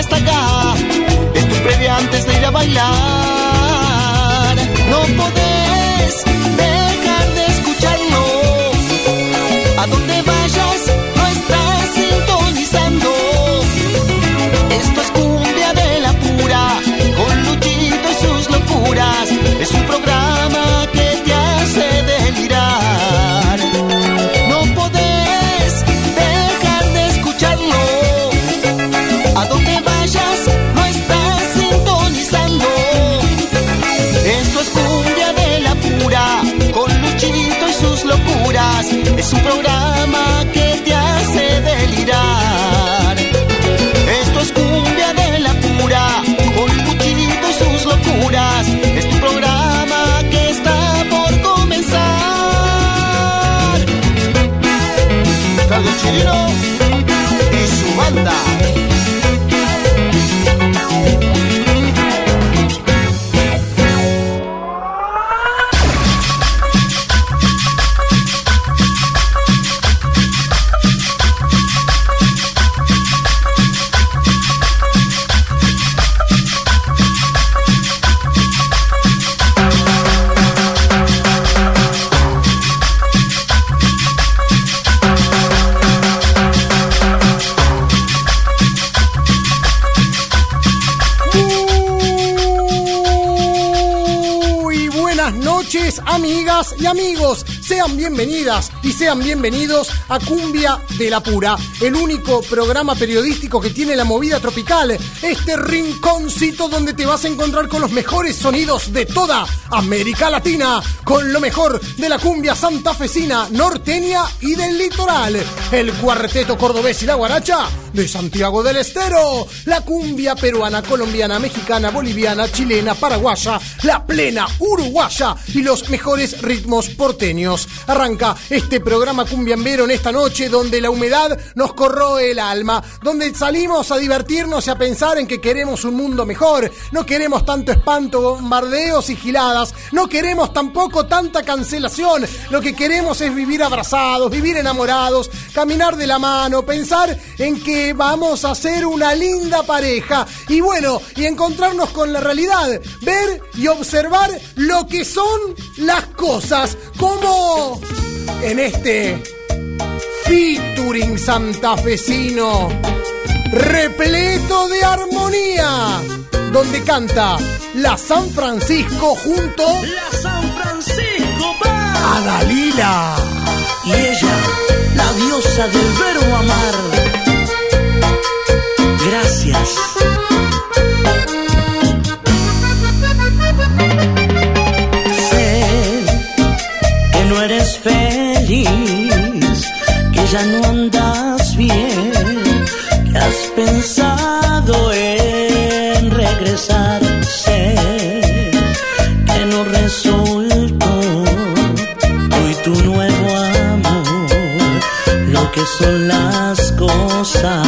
está acá. Tu previa antes de ir a bailar. Es un programa que te hace delirar. Esto es cumbia de la pura, con Luchito y sus locuras. Es tu programa que está por comenzar. Carlos Chirino y su banda. Bienvenidas y sean bienvenidos a Cumbia de la Pura, el único programa periodístico que tiene la movida tropical. Este rinconcito donde te vas a encontrar con los mejores sonidos de toda América Latina, con lo mejor de la cumbia santafesina, norteña y del litoral. El cuarteto cordobés y la guaracha de Santiago del Estero, la cumbia peruana, colombiana, mexicana, boliviana, chilena, paraguaya, la plena uruguaya y los mejores ritmos porteños. Arranca este programa cumbiambero en esta noche donde la humedad nos corroe el alma, donde salimos a divertirnos y a pensar en que queremos un mundo mejor, no queremos tanto espanto, bombardeos y giladas, no queremos tampoco tanta cancelación, lo que queremos es vivir abrazados, vivir enamorados, caminar de la mano, pensar en que vamos a ser una linda pareja y bueno, y encontrarnos con la realidad, ver y observar lo que son las cosas, como en este featuring santafesino repleto de armonía, donde canta la San Francisco junto La San. A Dalila. Y ella, la diosa del verbo amar. Gracias. Sé que no eres feliz, que ya no andas son las cosas.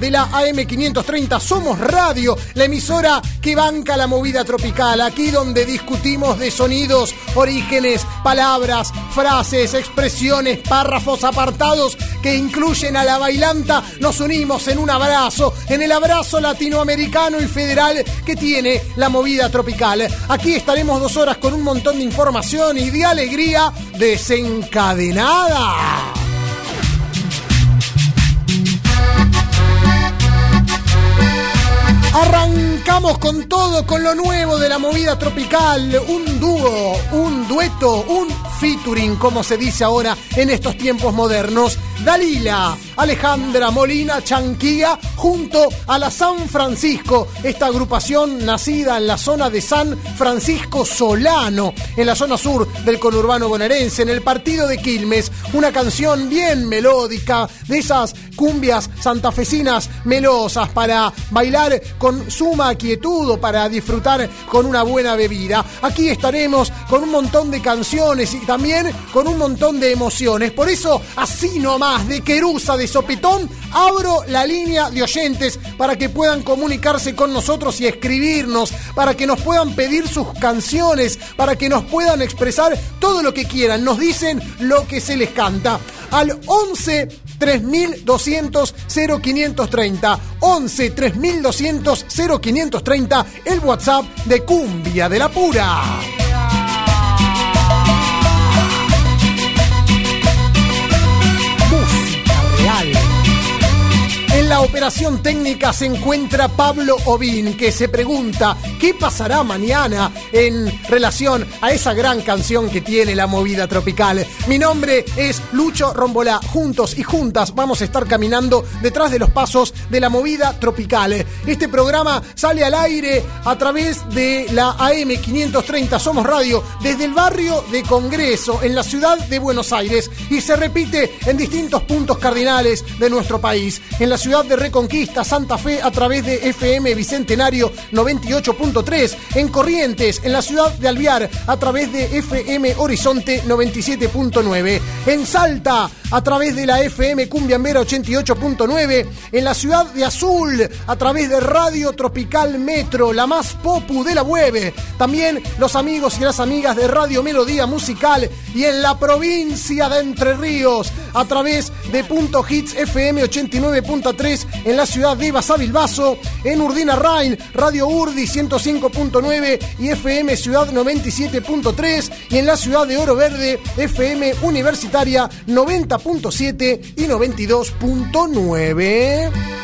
AM530. Somos Radio, la emisora que banca la movida tropical. Aquí donde discutimos de sonidos, orígenes, palabras, frases, expresiones, párrafos apartados que incluyen a la bailanta. Nos unimos en un abrazo, en el abrazo latinoamericano y federal que tiene la movida tropical. Aquí estaremos dos horas con un montón de información y de alegría desencadenada. Arranca. Arrancamos con todo, con lo nuevo de la movida tropical, un dúo, un dueto, un featuring, como se dice ahora en estos tiempos modernos. Dalila, Alejandra Molina Chanquía, junto a la San Francisco, esta agrupación nacida en la zona de San Francisco Solano, en la zona sur del conurbano bonaerense, en el partido de Quilmes, una canción bien melódica, de esas cumbias santafesinas melosas para bailar con suma quietud o para disfrutar con una buena bebida. Aquí estaremos con un montón de canciones y también con un montón de emociones. Por eso, así nomás, de querusa, de sopetón, abro la línea de oyentes para que puedan comunicarse con nosotros y escribirnos, para que nos puedan pedir sus canciones, para que nos puedan expresar todo lo que quieran. Nos dicen lo que se les canta. Al 11 3200 0530. 11 3200 0530, el WhatsApp de Cumbia de la Pura. La operación técnica se encuentra Pablo Obín, que se pregunta qué pasará mañana en relación a esa gran canción que tiene la movida tropical. Mi nombre es Lucho Rombolá. Juntos y juntas vamos a estar caminando detrás de los pasos de la movida tropical. Este programa sale al aire a través de la AM 530 Somos Radio desde el barrio de Congreso en la ciudad de Buenos Aires y se repite en distintos puntos cardinales de nuestro país. En la ciudad de Reconquista, Santa Fe a través de FM Bicentenario 98.3, en Corrientes, en la ciudad de Alviar a través de FM Horizonte 97.9, en Salta a través de la FM Cumbiambera 88.9, en la ciudad de Azul a través de Radio Tropical Metro, la más popu de la web, también los amigos y las amigas de Radio Melodía Musical y en la provincia de Entre Ríos a través de Punto Hits FM 89.3 en la ciudad de Basavilbaso, en Urdina Rain, Radio Urdi 105.9 y FM Ciudad 97.3 y en la ciudad de Oro Verde FM Universitaria 90.7 y 92.9.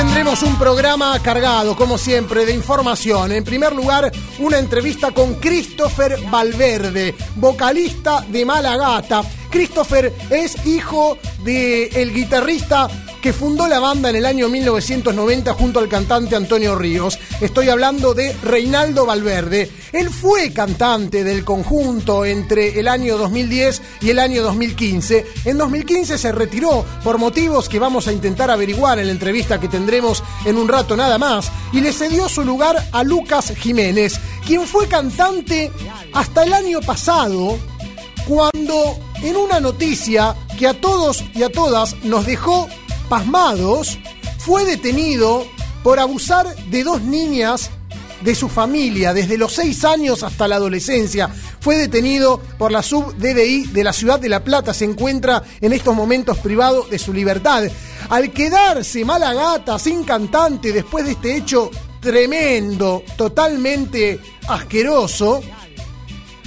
tendremos un programa cargado, como siempre, de información. En primer lugar, una entrevista con Christopher Valverde, vocalista de Malagata. Christopher es hijo del el guitarrista que fundó la banda en el año 1990 junto al cantante Antonio Ríos. Estoy hablando de Reinaldo Valverde. Él fue cantante del conjunto entre el año 2010 y el año 2015. En 2015 se retiró por motivos que vamos a intentar averiguar en la entrevista que tendremos en un rato nada más y le cedió su lugar a Lucas Jiménez, quien fue cantante hasta el año pasado cuando en una noticia que a todos y a todas nos dejó pasmados, fue detenido por abusar de dos niñas de su familia desde los seis años hasta la adolescencia. Fue detenido por la sub-DDI de la ciudad de La Plata. Se encuentra en estos momentos privado de su libertad. Al quedarse mala gata, sin cantante, después de este hecho tremendo, totalmente asqueroso,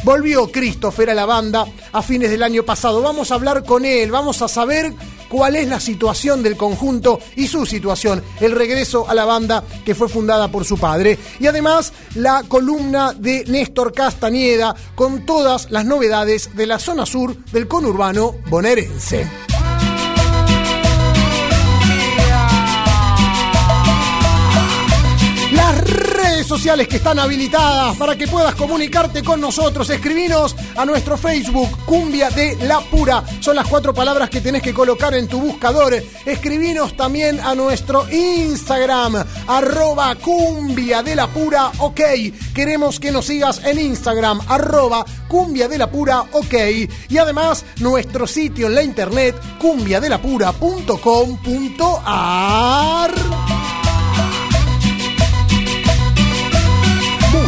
volvió Christopher a la banda a fines del año pasado. Vamos a hablar con él, vamos a saber cuál es la situación del conjunto y su situación, el regreso a la banda que fue fundada por su padre. Y además la columna de Néstor Castañeda con todas las novedades de la zona sur del conurbano bonaerense. Las redes sociales que están habilitadas para que puedas comunicarte con nosotros. Escribinos a nuestro Facebook, Cumbia de la Pura. Son las cuatro palabras que tenés que colocar en tu buscador. Escribinos también a nuestro Instagram, arroba Cumbia de la Pura, ok. Queremos que nos sigas en Instagram, arroba Cumbia de la Pura, ok. Y además nuestro sitio en la internet, cumbiadelapura.com.ar.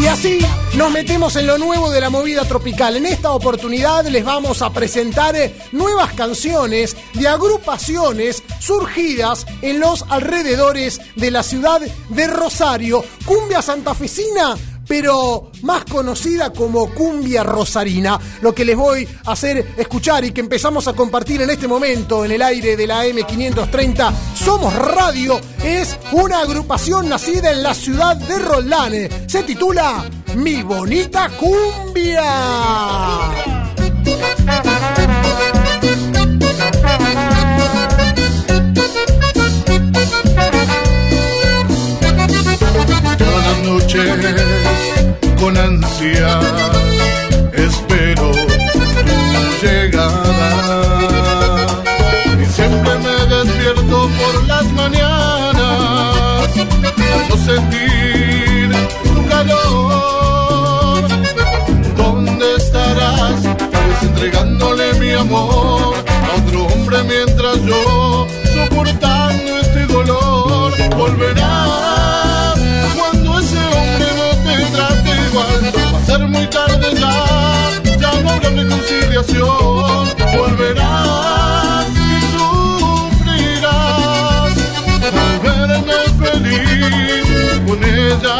Y así nos metemos en lo nuevo de la movida tropical. En esta oportunidad les vamos a presentar eh, nuevas canciones de agrupaciones surgidas en los alrededores de la ciudad de Rosario. Cumbia santafesina pero más conocida como cumbia rosarina. Lo que les voy a hacer escuchar y que empezamos a compartir en este momento en el aire de la M530 Somos Radio es una agrupación nacida en la ciudad de Roldán. Se titula Mi Bonita Cumbia. Cada noche con ansia espero tu llegada y siempre me despierto por las mañanas al no sentir tu calor. ¿Dónde estarás? Entregándole mi amor a otro hombre mientras yo soportando este dolor volverás va a ser muy tarde ya ya no habrá reconciliación volverás y sufrirás. Al verme feliz con ella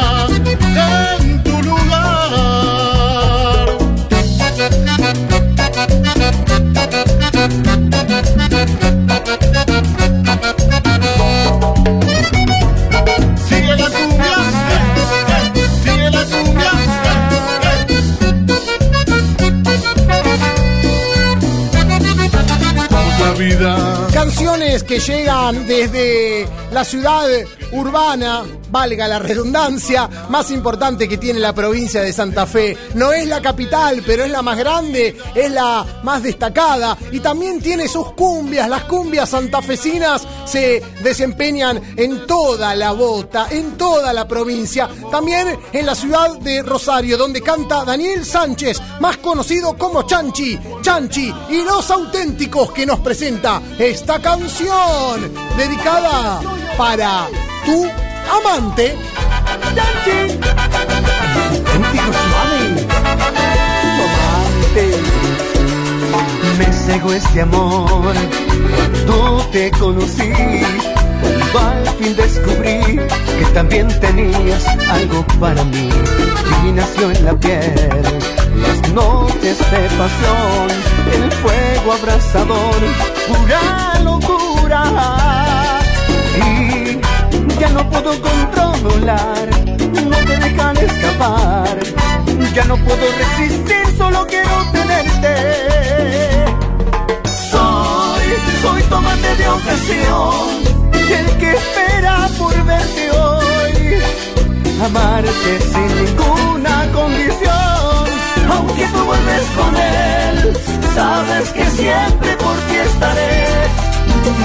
Canciones que llegan desde la ciudad urbana valga la redundancia, más importante que tiene la provincia de Santa Fe. No es la capital, pero es la más grande, es la más destacada y también tiene sus cumbias. Las cumbias santafesinas se desempeñan en toda la bota, en toda la provincia, también en la ciudad de Rosario, donde canta Daniel Sánchez, más conocido como Chanchi, Chanchi y los auténticos que nos presenta esta canción dedicada para tu amante. Chanchi. Me cegó este amor cuando te conocí. Cuando al fin descubrí que también tenías algo para mí. Y nació en la piel las noches de pasión, el fuego abrasador, pura locura. Ya no puedo controlar, no te dejan escapar. Ya no puedo resistir, solo quiero tenerte. Soy, soy tomate de ocasión, el que espera por verte hoy. Amarte sin ninguna condición, aunque tú vuelves con él, sabes que siempre por ti estaré.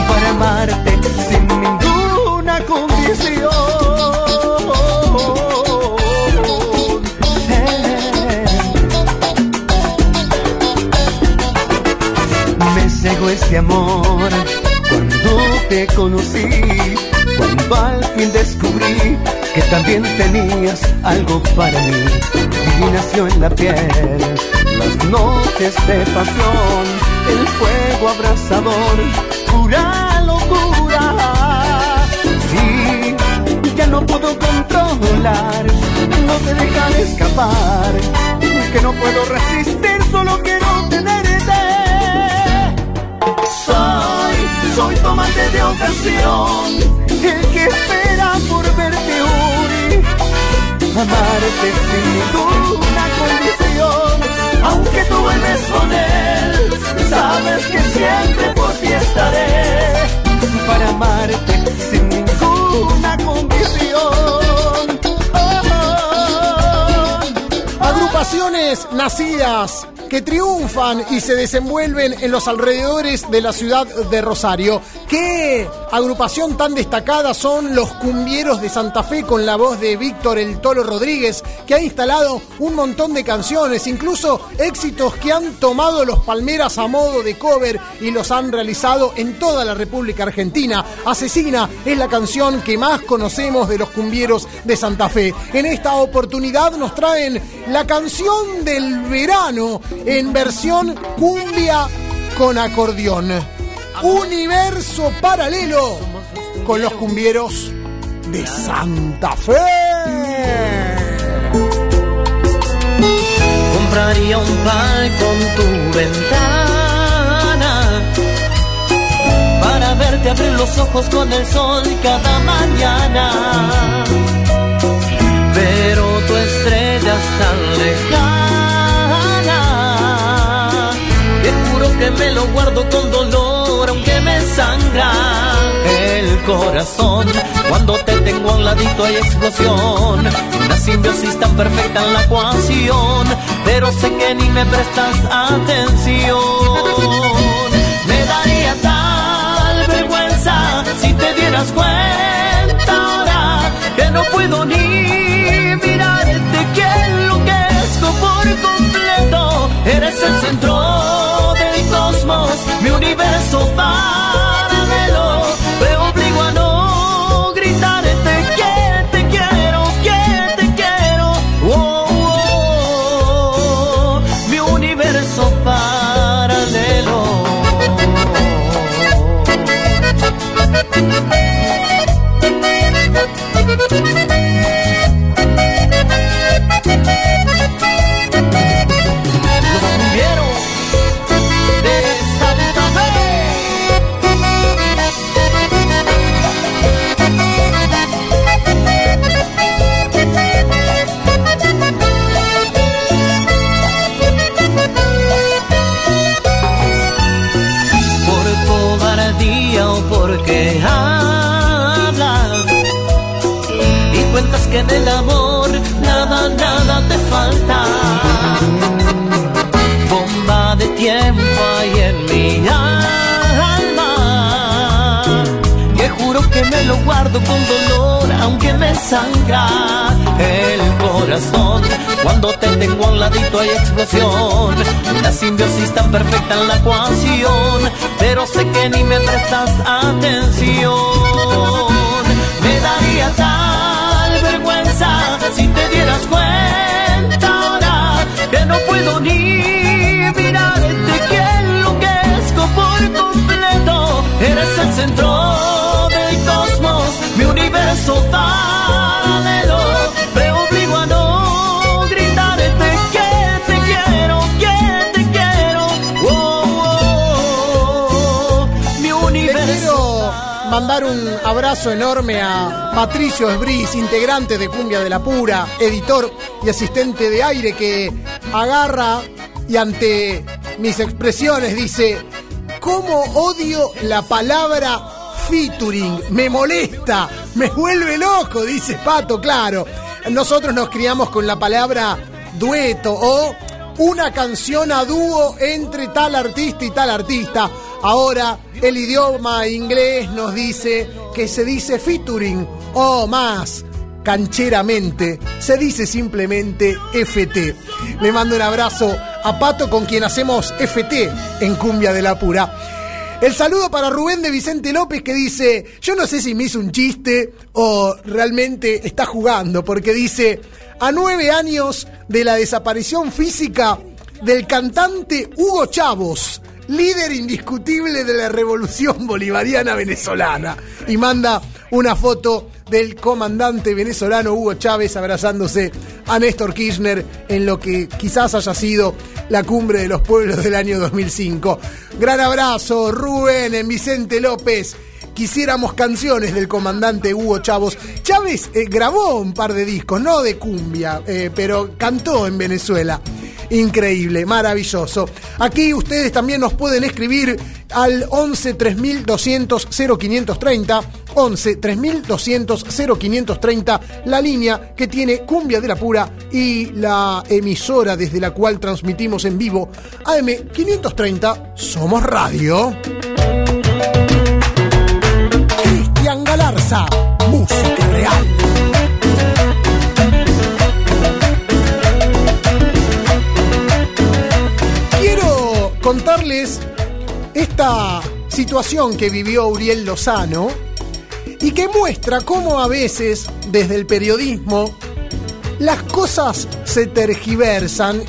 Para amarte sin ninguna condición. cegó este amor cuando te conocí, cuando al fin descubrí que también tenías algo para mí. Y nació en la piel las noches de pasión, el fuego abrasador, pura locura. No puedo controlar, no te dejan escapar, que no puedo resistir, solo quiero tenerte. Soy, soy tomate de ocasión, el que espera por verte hoy. Amarte sin ninguna condición, aunque tú vuelves con él, sabes que siempre por ti estaré. Para amarte sin ninguna condición. Agrupaciones nacidas que triunfan y se desenvuelven en los alrededores de la ciudad de Rosario. ¿Qué agrupación tan destacada son los cumbieros de Santa Fe con la voz de Víctor El Tolo Rodríguez, que ha instalado un montón de canciones, incluso éxitos que han tomado los Palmeras a modo de cover y los han realizado en toda la República Argentina? Asesina es la canción que más conocemos de los cumbieros de Santa Fe. En esta oportunidad nos traen la canción del verano en versión cumbia con acordeón. Universo paralelo con los cumbieros de Santa Fe. Compraría un palco con tu ventana para verte abrir los ojos con el sol cada mañana. Pero tu estrella es tan lejana me lo guardo con dolor aunque me sangra el corazón. Cuando te tengo a un ladito hay explosión, una simbiosis tan perfecta en la ecuación, pero sé que ni me prestas atención. Me daría tal vergüenza si te dieras cuenta ahora que no puedo ni mirarte, que enloquezco por completo. Eres el centro mi universo paralelo. Con dolor, aunque me sangra el corazón. Cuando te tengo a un ladito hay explosión. Una simbiosis tan perfecta en la ecuación. Pero sé que ni me prestas atención. Me daría tal vergüenza si te dieras cuenta ahora que no puedo ni mirarte que enloquezco por completo. Eres el centro del cosmos, universo paralelo. A no gritarte que te quiero, que te quiero. Oh, oh, oh. mi universo. quiero mandar un abrazo enorme a Patricio Esbris, integrante de Cumbia de la Pura, editor y asistente de aire que agarra y ante mis expresiones dice, ¿cómo odio la palabra featuring? Me molesta, me vuelve loco, dice Pato, claro. Nosotros nos criamos con la palabra dueto o una canción a dúo entre tal artista y tal artista. Ahora el idioma inglés nos dice que se dice featuring o más cancheramente se dice simplemente FT. Le mando un abrazo a Pato con quien hacemos FT en Cumbia de la Pura. El saludo para Rubén de Vicente López que dice, yo no sé si me hizo un chiste o realmente está jugando, porque dice, a nueve años de la desaparición física del cantante Hugo Chavos, líder indiscutible de la revolución bolivariana venezolana, y manda una foto del comandante venezolano Hugo Chávez abrazándose a Néstor Kirchner en lo que quizás haya sido la cumbre de los pueblos del año 2005. Gran abrazo, Rubén, en Vicente López. Quisiéramos canciones del comandante Hugo Chavos. Chávez eh, grabó un par de discos, no de cumbia, eh, pero cantó en Venezuela. Increíble, maravilloso. Aquí ustedes también nos pueden escribir al 11 3200 0530. 11 3200 0530, la línea que tiene Cumbia de la Pura y la emisora desde la cual transmitimos en vivo AM 530 Somos Radio. Cristian Galarza, música real. Contarles esta situación que vivió Uriel Lozano y que muestra cómo a veces desde el periodismo las cosas se tergiversan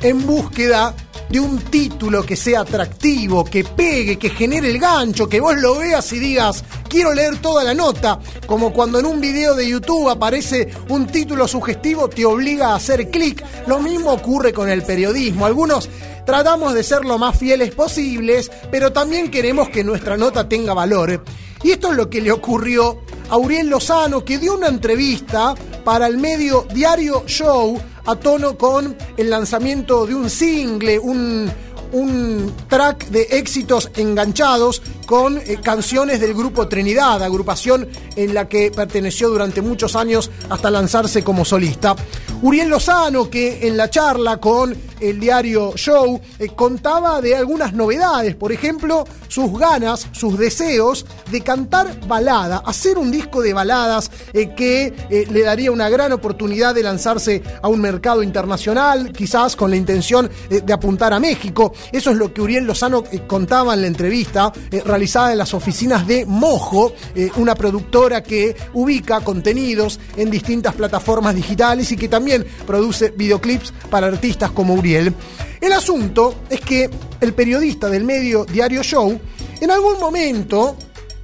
en búsqueda de un título que sea atractivo, que pegue, que genere el gancho, que vos lo veas y digas, quiero leer toda la nota, como cuando en un video de YouTube aparece un título sugestivo, te obliga a hacer clic. Lo mismo ocurre con el periodismo. Algunos tratamos de ser lo más fieles posibles, pero también queremos que nuestra nota tenga valor. Y esto es lo que le ocurrió a Uriel Lozano, que dio una entrevista para el medio Diario Show a tono con el lanzamiento de un single, un, un track de éxitos enganchados con eh, canciones del grupo Trinidad, agrupación en la que perteneció durante muchos años hasta lanzarse como solista. Uriel Lozano, que en la charla con el diario Show eh, contaba de algunas novedades, por ejemplo, sus ganas, sus deseos de cantar balada, hacer un disco de baladas eh, que le daría una gran oportunidad de lanzarse a un mercado internacional, quizás con la intención de apuntar a México. Eso es lo que Uriel Lozano eh, contaba en la entrevista eh, realizada en las oficinas de Mojo, eh, una productora que ubica contenidos en distintas plataformas digitales y que también produce videoclips para artistas como Uriel. El asunto es que el periodista del medio Diario Show, en algún momento,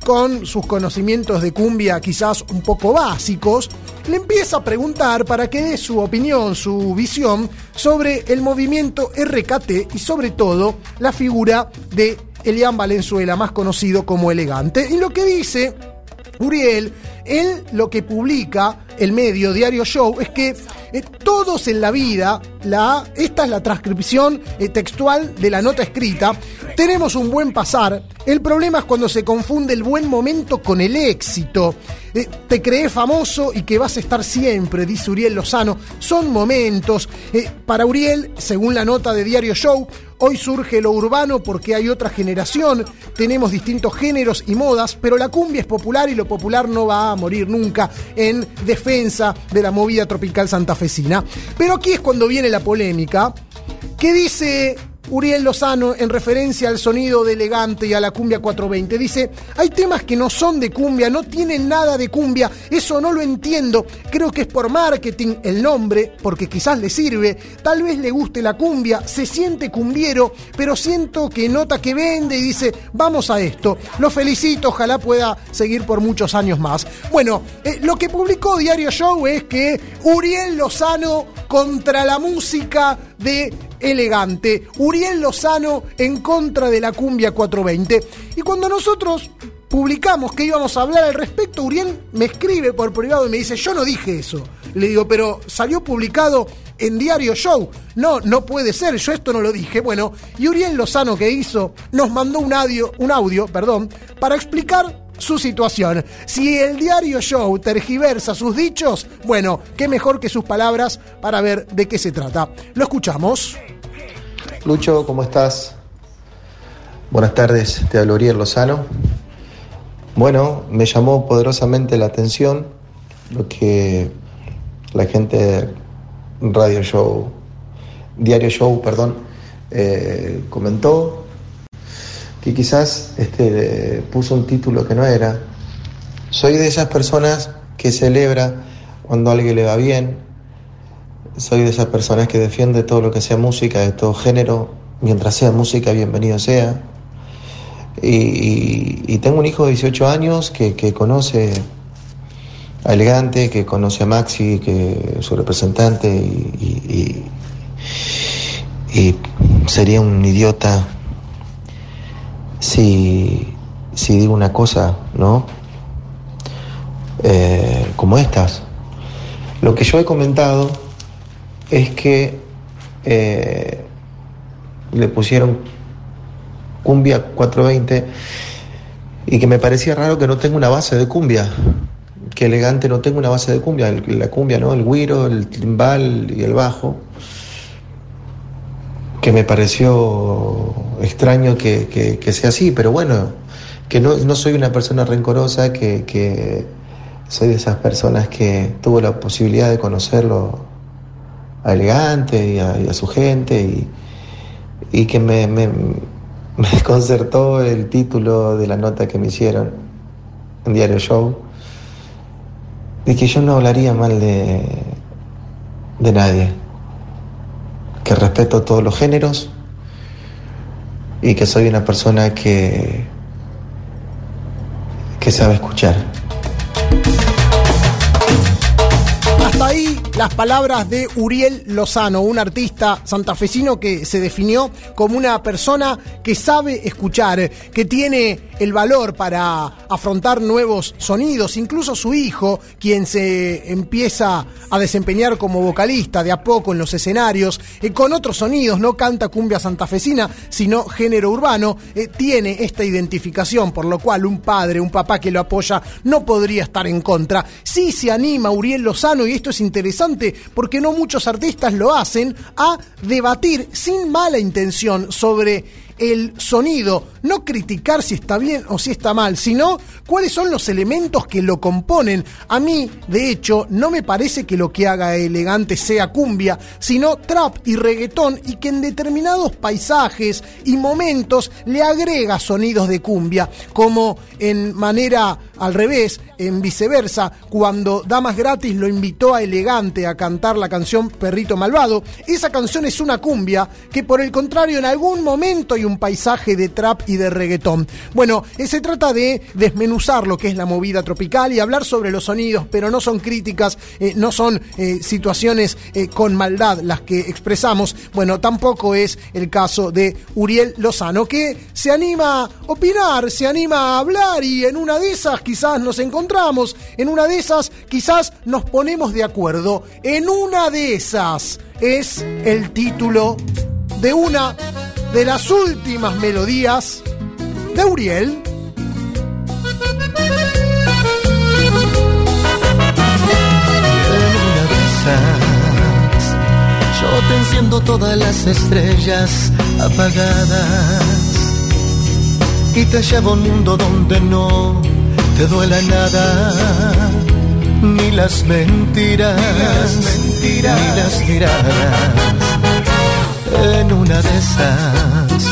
con sus conocimientos de cumbia quizás un poco básicos, le empieza a preguntar para que dé su opinión, su visión sobre el movimiento RKT y sobre todo la figura de Elian Valenzuela, más conocido como Elegante. Y lo que dice Uriel, él lo que publica, el medio Diario Show, es que eh, todos en la vida, la, esta es la transcripción eh, textual de la nota escrita, tenemos un buen pasar, el problema es cuando se confunde el buen momento con el éxito. Eh, te crees famoso y que vas a estar siempre, dice Uriel Lozano. Son momentos. para Uriel, según la nota de Diario Show, Hoy surge lo urbano porque hay otra generación, tenemos distintos géneros y modas, pero la cumbia es popular y lo popular no va a morir nunca en defensa de la movida tropical santafesina. Pero aquí es cuando viene la polémica, que dice Uriel Lozano, en referencia al sonido de elegante y a la cumbia 420, dice, hay temas que no son de cumbia, no tienen nada de cumbia, eso no lo entiendo, creo que es por marketing el nombre, porque quizás le sirve, tal vez le guste la cumbia, se siente cumbiero, pero siento que nota que vende y dice, vamos a esto, lo felicito, ojalá pueda seguir por muchos años más. Bueno, eh, lo que publicó Diario Show es que Uriel Lozano contra la música de elegante. Uriel Lozano en contra de la cumbia 420. Y cuando nosotros publicamos que íbamos a hablar al respecto, Uriel me escribe por privado y me dice, yo no dije eso. Le digo, pero salió publicado en Diario Show. No, no puede ser, yo esto no lo dije. Bueno, y Uriel Lozano que hizo, nos mandó un audio, un audio, perdón, para explicar su situación. Si el diario show tergiversa sus dichos, bueno, qué mejor que sus palabras para ver de qué se trata. Lo escuchamos. Lucho, ¿cómo estás? Buenas tardes, te hablo Uriel Lozano. Bueno, me llamó poderosamente la atención lo que la gente Radio Show, Diario Show, perdón, eh, comentó que quizás este, puso un título que no era. Soy de esas personas que celebra cuando a alguien le va bien. Soy de esas personas que defiende todo lo que sea música, de todo género. Mientras sea música, bienvenido sea. Y, tengo un hijo de 18 años que, conoce a Elegante, que conoce a Maxi, que su representante, y, y sería un idiota si, si digo una cosa, ¿no? Eh, como estas. Lo que yo he comentado es que eh, le pusieron cumbia 420 y que me parecía raro que no tenga una base de cumbia, que elegante no tenga una base de cumbia, la cumbia, ¿no? El guiro, el timbal y el bajo. Que me pareció extraño que, sea así, pero bueno, que no, soy una persona rencorosa, que, soy de esas personas que tuvo la posibilidad de conocerlo a Elegante y a, su gente y, que me, me, desconcertó el título de la nota que me hicieron en Diario Show, de que yo no hablaría mal de, de nadie que respeto todos los géneros y que soy una persona que, que sabe escuchar. Las palabras de Uriel Lozano, un artista santafesino que se definió como una persona que sabe escuchar, que tiene el valor para afrontar nuevos sonidos. Incluso su hijo, quien se empieza a desempeñar como vocalista de a poco en los escenarios, eh, con otros sonidos, no canta cumbia santafesina, sino género urbano, eh, tiene esta identificación, por lo cual un padre, un papá que lo apoya, no podría estar en contra. Sí se anima Uriel Lozano, y esto es interesante porque no muchos artistas lo hacen, a debatir sin mala intención sobre el sonido, no criticar si está bien o si está mal, sino cuáles son los elementos que lo componen. A mí, de hecho, no me parece que lo que haga elegante sea cumbia, sino trap y reggaetón y que en determinados paisajes y momentos le agrega sonidos de cumbia, como en manera al revés, en viceversa, cuando Damas Gratis lo invitó a Elegante a cantar la canción Perrito Malvado, esa canción es una cumbia que por el contrario en algún momento un paisaje de trap y de reggaetón. Bueno, eh, se trata de desmenuzar lo que es la movida tropical y hablar sobre los sonidos, pero no son críticas, eh, no son eh, situaciones con maldad las que expresamos. Bueno, tampoco es el caso de Uriel Lozano, que se anima a opinar, se anima a hablar y en una de esas quizás nos encontramos, en una de esas quizás nos ponemos de acuerdo, en una de esas es el título de una de las últimas melodías de Uriel. Yo te enciendo todas las estrellas apagadas y te llevo a un mundo donde no te duela nada, ni las mentiras, ni las, miradas. En una de esas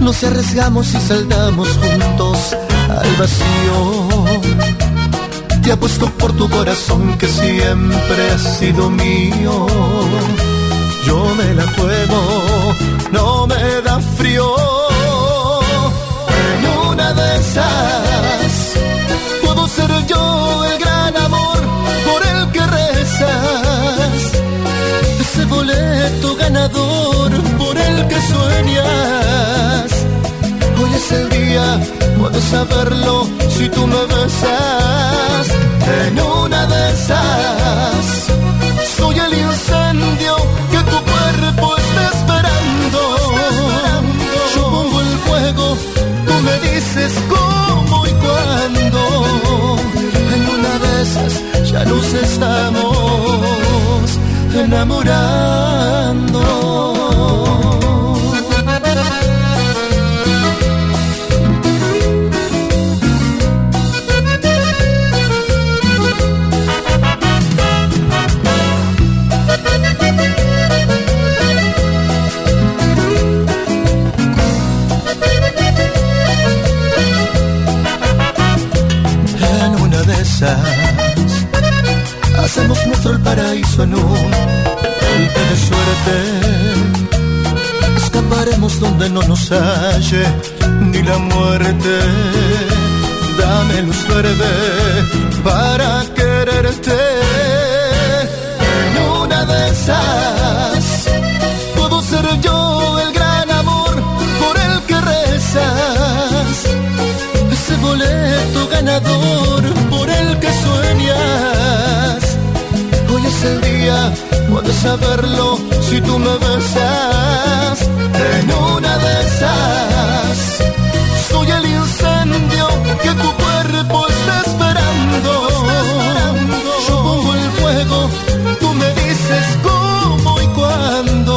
nos arriesgamos y saldamos juntos al vacío. Te apuesto por tu corazón que siempre ha sido mío. Yo me la juego, no me da frío de esas. Puedo ser yo el gran amor por el que rezas. Ese boleto ganador que sueñas. Hoy es el día, puedes saberlo si tú me besas. En una de esas, soy el incendio que tu cuerpo está esperando. Yo pongo el fuego me dices cómo y cuándo. En una de esas ya nos estamos enamorando. Hacemos nuestro paraíso en un golpe de suerte. Escaparemos donde no nos halle ni la muerte. Dame luz verde para quererte. En una de esas puedo ser yo el gran amor por el que rezas. Ese boleto ganador sueñas. Hoy es el día, puedes saberlo si tú me besas. En una de esas, soy el incendio que tu cuerpo está esperando. Yo pongo el fuego, tú me dices cómo y cuándo.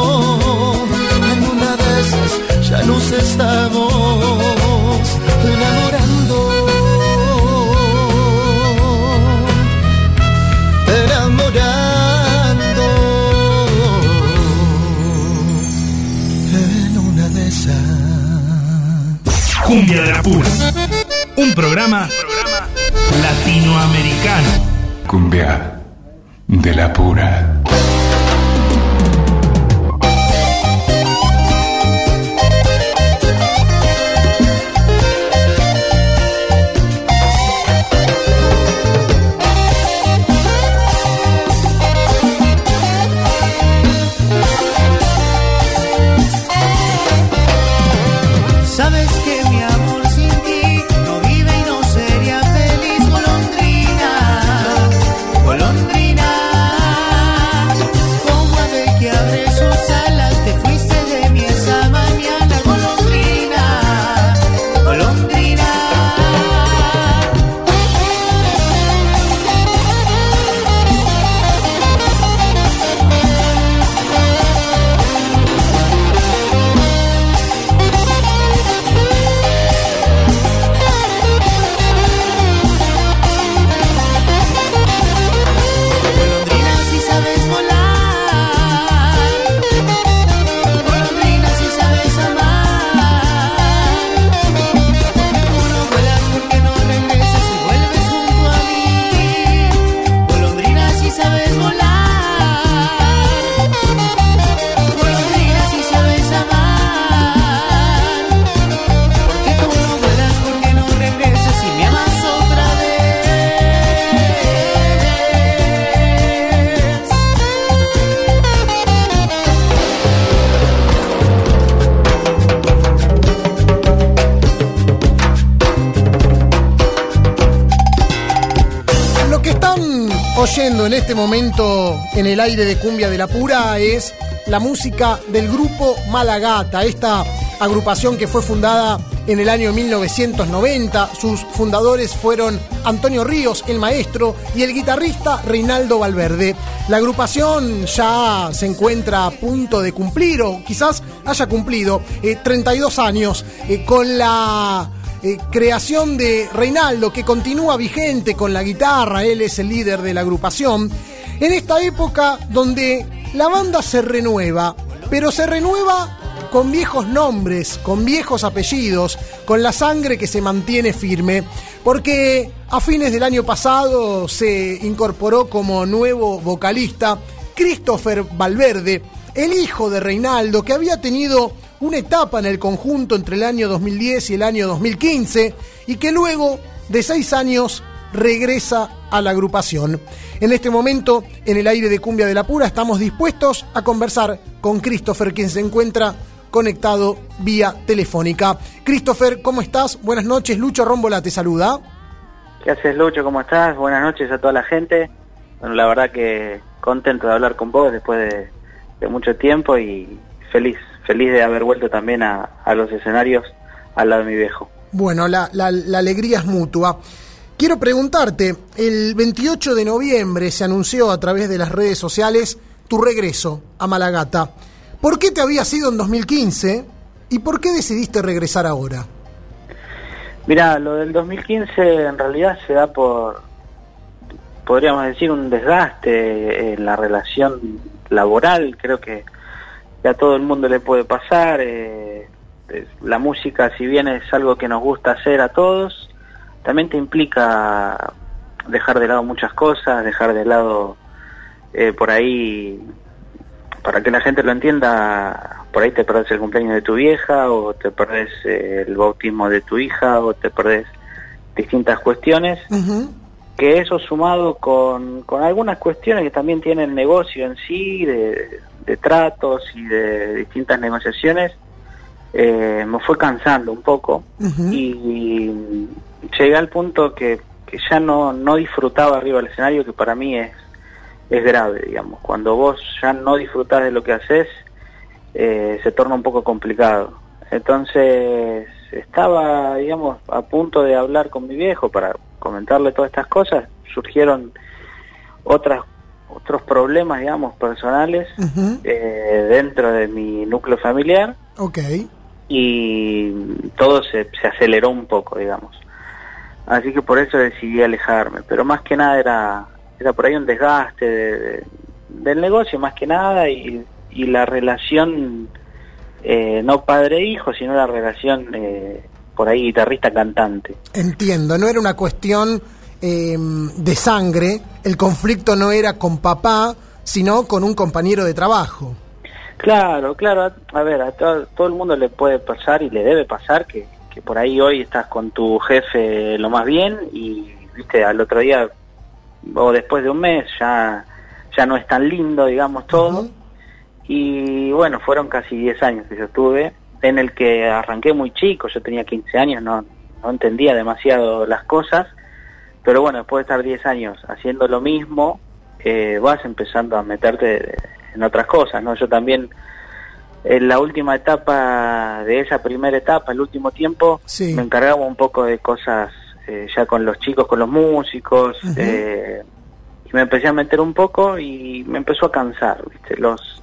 En una de esas ya nos estamos Cumbia de la Pura. Un programa, latinoamericano. Cumbia de la Pura. En el aire de Cumbia de la Pura es la música del grupo Malagata, esta agrupación que fue fundada en el año 1990. Sus fundadores fueron Antonio Ríos, el maestro, y el guitarrista Reinaldo Valverde. La agrupación ya se encuentra a punto de cumplir, o quizás haya cumplido, 32 eh, años eh, con la eh, creación de Reinaldo, que continúa vigente con la guitarra, él es el líder de la agrupación, en esta época donde la banda se renueva, pero se renueva con viejos nombres, con viejos apellidos, con la sangre que se mantiene firme, porque a fines del año pasado se incorporó como nuevo vocalista Christopher Valverde, el hijo de Reinaldo, que había tenido una etapa en el conjunto entre el año 2010 y el año 2015 y que luego de seis años regresa a la agrupación. En este momento, en el aire de Cumbia de la Pura, estamos dispuestos a conversar con Christopher, quien se encuentra conectado vía telefónica. Christopher, ¿cómo estás? Buenas noches, Lucho Rómbola te saluda. ¿Qué haces, Lucho? ¿Cómo estás? Buenas noches a toda la gente. Bueno, la verdad que contento de hablar con vos después de mucho tiempo y feliz, feliz de haber vuelto también a, los escenarios al lado de mi viejo. Bueno, la, la, alegría es mutua. Quiero preguntarte, el 28 de noviembre se anunció a través de las redes sociales tu regreso a Malagata. ¿Por qué te habías ido en 2015 y por qué decidiste regresar ahora? Mira, lo del 2015 en realidad se da por, podríamos decir, un desgaste en la relación laboral. Creo que a todo el mundo le puede pasar. Eh, la música, si bien es algo que nos gusta hacer a todos, también te implica dejar de lado muchas cosas, dejar de lado eh, por ahí, para que la gente lo entienda, por ahí te perdés el cumpleaños de tu vieja, o te perdés eh, el bautismo de tu hija, o te perdés distintas cuestiones. Que eso sumado con, con algunas cuestiones que también tienen el negocio en sí, de, de tratos y de distintas negociaciones, eh, me fue cansando un poco y llegué al punto que, que ya no, no disfrutaba arriba del escenario, que para mí es, es grave, digamos. Cuando vos ya no disfrutás de lo que haces, eh, se torna un poco complicado. Entonces estaba, digamos, a punto de hablar con mi viejo para comentarle todas estas cosas. Surgieron otras otros problemas, digamos, personales eh, dentro de mi núcleo familiar. Ok. Y todo se, se aceleró un poco, digamos. Así que por eso decidí alejarme. Pero más que nada era, era por ahí un desgaste del negocio, más que nada, y, y la relación, eh, no padre-hijo, sino la relación eh, por ahí guitarrista-cantante. Entiendo, no era una cuestión eh, de sangre, el conflicto no era con papá, sino con un compañero de trabajo. Claro, claro, a, ver, a todo, el mundo le puede pasar y le debe pasar que, que por ahí hoy estás con tu jefe lo más bien y, viste, al otro día o después de un mes ya, ya no es tan lindo, digamos, todo. Y bueno, fueron casi 10 años que yo tuve, en el que arranqué muy chico, yo tenía 15 años, no, no entendía demasiado las cosas pero bueno, después de estar 10 años haciendo lo mismo, eh, vas empezando a meterte en otras cosas, ¿no? Yo también, en la última etapa de esa primera etapa, el último tiempo, me encargaba un poco de cosas eh, ya con los chicos, con los músicos, eh, y me empecé a meter un poco y me empezó a cansar, ¿viste? Los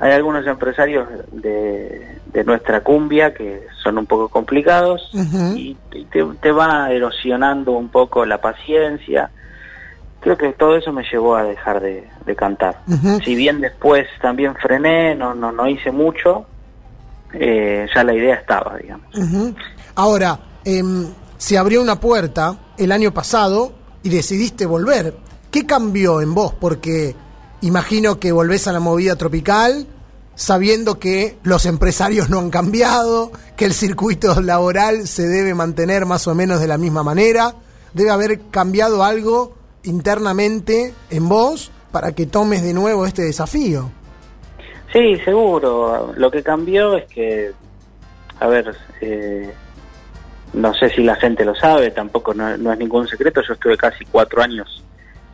hay algunos empresarios de, nuestra cumbia que son un poco complicados y, te, va erosionando un poco la paciencia. Creo que todo eso me llevó a dejar de, cantar. Si bien después también frené, no, no, no hice mucho, eh, ya la idea estaba, digamos. Ahora, em, se abrió una puerta el año pasado y decidiste volver. ¿Qué cambió en vos? Porque Imagino que volvés a la movida tropical sabiendo que los empresarios no han cambiado, que el circuito laboral se debe mantener más o menos de la misma manera. Debe haber cambiado algo internamente en vos para que tomes de nuevo este desafío. Sí, seguro. Lo que cambió es que, a ver, eh, no sé si la gente lo sabe, tampoco no, no, es ningún secreto, yo estuve casi cuatro años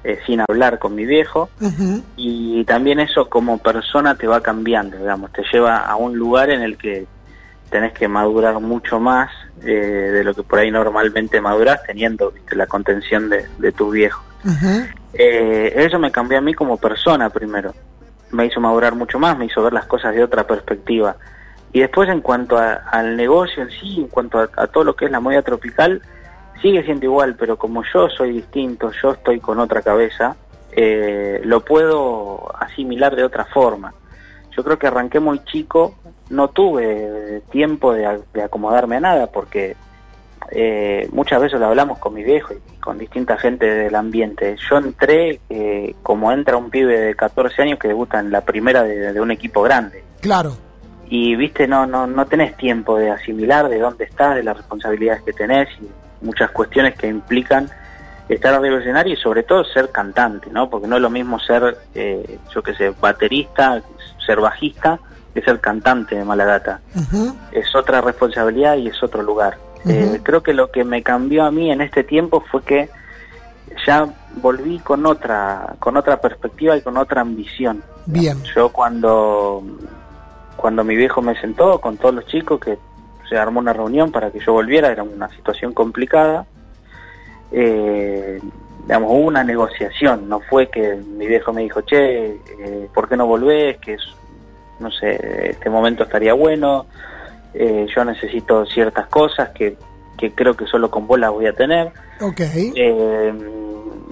eh, sin hablar con mi viejo y también eso como persona te va cambiando, digamos, te lleva a un lugar en el que tenés que madurar mucho más eh, de lo que por ahí normalmente maduras teniendo la contención de, de tu viejo. Eh, eso me cambió a mí como persona primero, me hizo madurar mucho más, me hizo ver las cosas de otra perspectiva. Y después en cuanto al negocio en sí, en cuanto a, todo lo que es la movida tropical, sigue siendo igual, pero como yo soy distinto, yo estoy con otra cabeza, eh, lo puedo asimilar de otra forma. Yo creo que arranqué muy chico, no tuve tiempo de, acomodarme a nada, porque eh, muchas veces lo hablamos con mi viejo y con distinta gente del ambiente. Yo entré eh, como entra un pibe de 14 años que debuta en la primera de, un equipo grande. Claro. Y viste, no, no, no tenés tiempo de asimilar de dónde estás, de las responsabilidades que tenés y muchas cuestiones que implican estar arriba del escenario y sobre todo ser cantante, ¿no? Porque no es lo mismo ser, eh, yo qué sé, baterista, ser bajista, que ser cantante de Malagata. Es otra responsabilidad y es otro lugar. Eh, creo que lo que me cambió a mí en este tiempo fue que ya volví con otra, con otra perspectiva y con otra ambición. Bien. Yo cuando, cuando mi viejo me sentó con todos los chicos que se armó una reunión para que yo volviera, era una situación complicada. Eh, digamos, hubo una negociación, no fue que mi viejo me dijo, che, eh, ¿por qué no volvés? Que es, no sé, este momento estaría bueno, eh, yo necesito ciertas cosas que, que creo que solo con vos las voy a tener. Okay. Eh,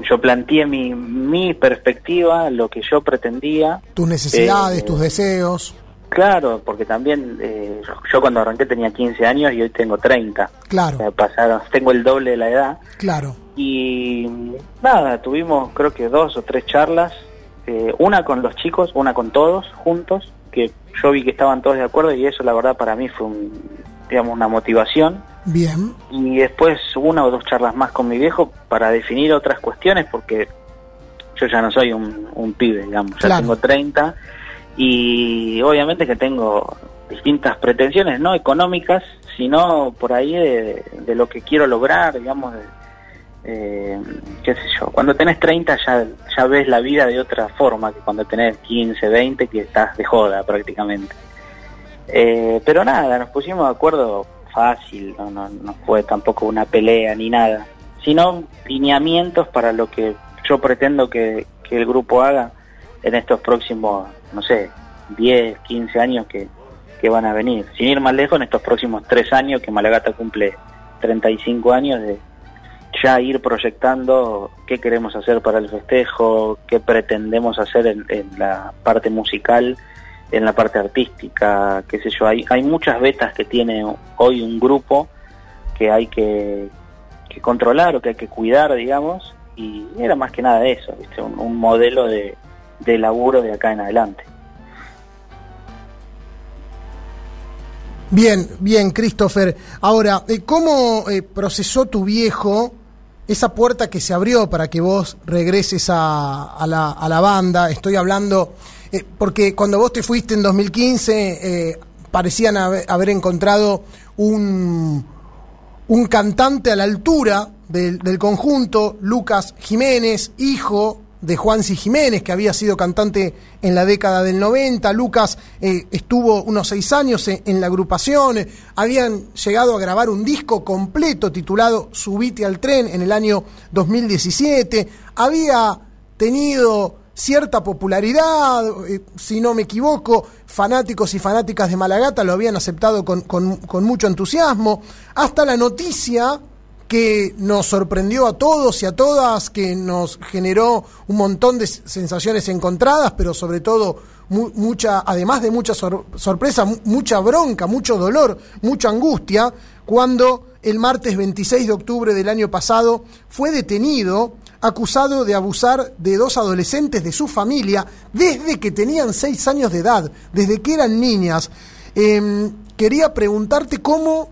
yo planteé mi, mi perspectiva, lo que yo pretendía. Tus necesidades, tus deseos. Claro, porque también eh, yo cuando arranqué tenía 15 años y hoy tengo 30. Claro. pasaron, tengo el doble de la edad. Claro. Y nada, tuvimos creo que dos o tres charlas, eh, una con los chicos, una con todos juntos, que yo vi que estaban todos de acuerdo y eso la verdad para mí fue digamos una motivación. Bien. Y después una o dos charlas más con mi viejo para definir otras cuestiones porque yo ya no soy un, un pibe, digamos, ya tengo 30 y obviamente que tengo distintas pretensiones, no económicas, sino por ahí de, lo que quiero lograr, digamos, eh, qué sé yo, cuando tenés 30 ya, ya ves la vida de otra forma que cuando tenés 15, 20 que estás de joda prácticamente. Eh, pero nada, nos pusimos de acuerdo fácil, no, no, no fue tampoco una pelea ni nada, sino lineamientos para lo que yo pretendo que, que el grupo haga en estos próximos, no sé, 10, 15 años que, que van a venir. Sin ir más lejos, en estos próximos 3 años que Malagata cumple 35 años de ya ir proyectando qué queremos hacer para el festejo, qué pretendemos hacer en, la parte musical, en la parte artística, qué sé yo. Hay, hay muchas vetas que tiene hoy un grupo que hay que, que controlar o que hay que cuidar, digamos, y era más que nada eso, ¿viste? un modelo de, de laburo de acá en adelante. Bien, bien, Christopher. Ahora, eh, ¿cómo eh, procesó tu viejo esa puerta que se abrió para que vos regreses a, la, a la, banda? Estoy hablando, eh, porque cuando vos te fuiste en 2015, parecían haber, encontrado un, un cantante a la altura del, del conjunto, Lucas Jiménez, hijo de Juansi Jiménez, que había sido cantante en la década del 90. Lucas eh, estuvo unos seis años en, la agrupación. Habían llegado a grabar un disco completo titulado Subite al tren en el año 2017. Había tenido cierta popularidad, eh, si no me equivoco, fanáticos y fanáticas de Malagata lo habían aceptado con, con mucho entusiasmo, hasta la noticia que nos sorprendió a todos y a todas, que nos generó un montón de sensaciones encontradas, pero sobre todo mucha, además de mucha sorpresa, mucha bronca, mucho dolor, mucha angustia, cuando el martes 26 de octubre del año pasado fue detenido acusado de abusar de dos adolescentes de su familia desde que tenían seis años de edad, desde que eran niñas. Em, quería preguntarte cómo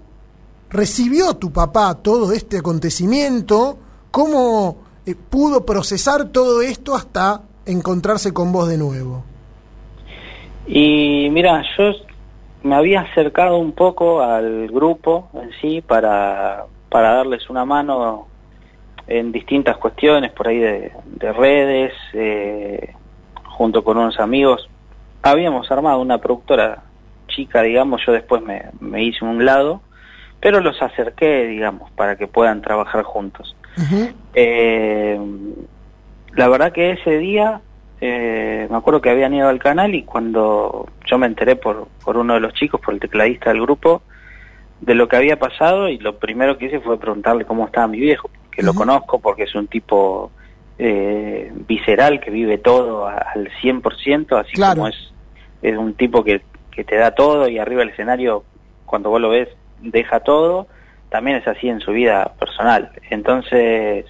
recibió tu papá todo este acontecimiento? ¿Cómo eh, pudo procesar todo esto hasta encontrarse con vos de nuevo? Y mira, yo me había acercado un poco al grupo en sí para, para darles una mano en distintas cuestiones por ahí de, de redes, eh, junto con unos amigos, habíamos armado una productora chica, digamos, yo después me, me hice un lado, pero los acerqué, digamos, para que puedan trabajar juntos. eh, la verdad que ese día, eh, me acuerdo que habían ido al canal y cuando yo me enteré por, por uno de los chicos, por el tecladista del grupo, de lo que había pasado y lo primero que hice fue preguntarle cómo estaba mi viejo, que lo conozco porque es un tipo eh, visceral que vive todo al 100%, así Claro. como es, es un tipo que, que te da todo y arriba del escenario, cuando vos lo ves, deja todo, también es así en su vida personal. Entonces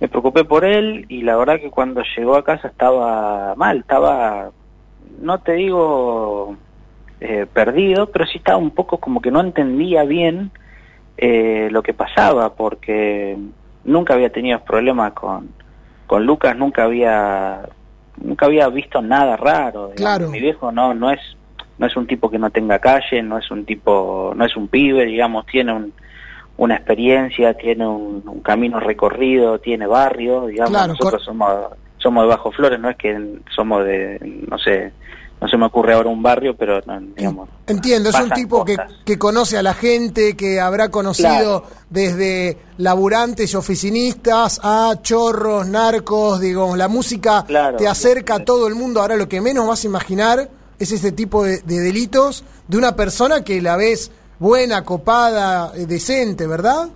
me preocupé por él y la verdad que cuando llegó a casa estaba mal, estaba, no te digo eh, perdido, pero sí estaba un poco como que no entendía bien eh, lo que pasaba, porque nunca había tenido problemas con, con Lucas, nunca había nunca había visto nada raro. Claro. Mi viejo no no es no es un tipo que no tenga calle, no es un tipo, no es un pibe, digamos, tiene un, una experiencia, tiene un, un camino recorrido, tiene barrio, digamos, Claro, nosotros somos somos de Bajo Flores, no es que somos de, no sé, no se me ocurre ahora un barrio, pero no, digamos, Entiendo, es un tipo que, que conoce a la gente, que habrá conocido Claro. desde laburantes y oficinistas a chorros, narcos, digo, la música Claro. te acerca a todo el mundo. Ahora lo que menos vas a imaginar es este tipo de, de delitos de una persona que la ves buena, copada, eh, decente, ¿verdad?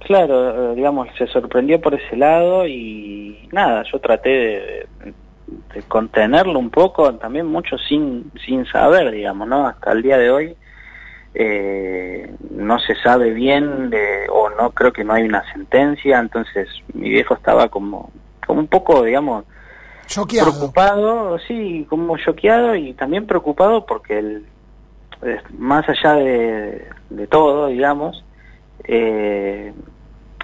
Claro, eh, digamos, se sorprendió por ese lado y nada, yo traté de, contenerlo un poco, también mucho sin, sin saber, digamos, ¿no? Hasta el día de hoy eh, no se sabe bien de- o no creo que no hay una sentencia, entonces mi viejo estaba como, como un poco, digamos, Choqueado. preocupado, sí, como choqueado y también preocupado porque él, eh, más allá de, de todo, digamos, eh,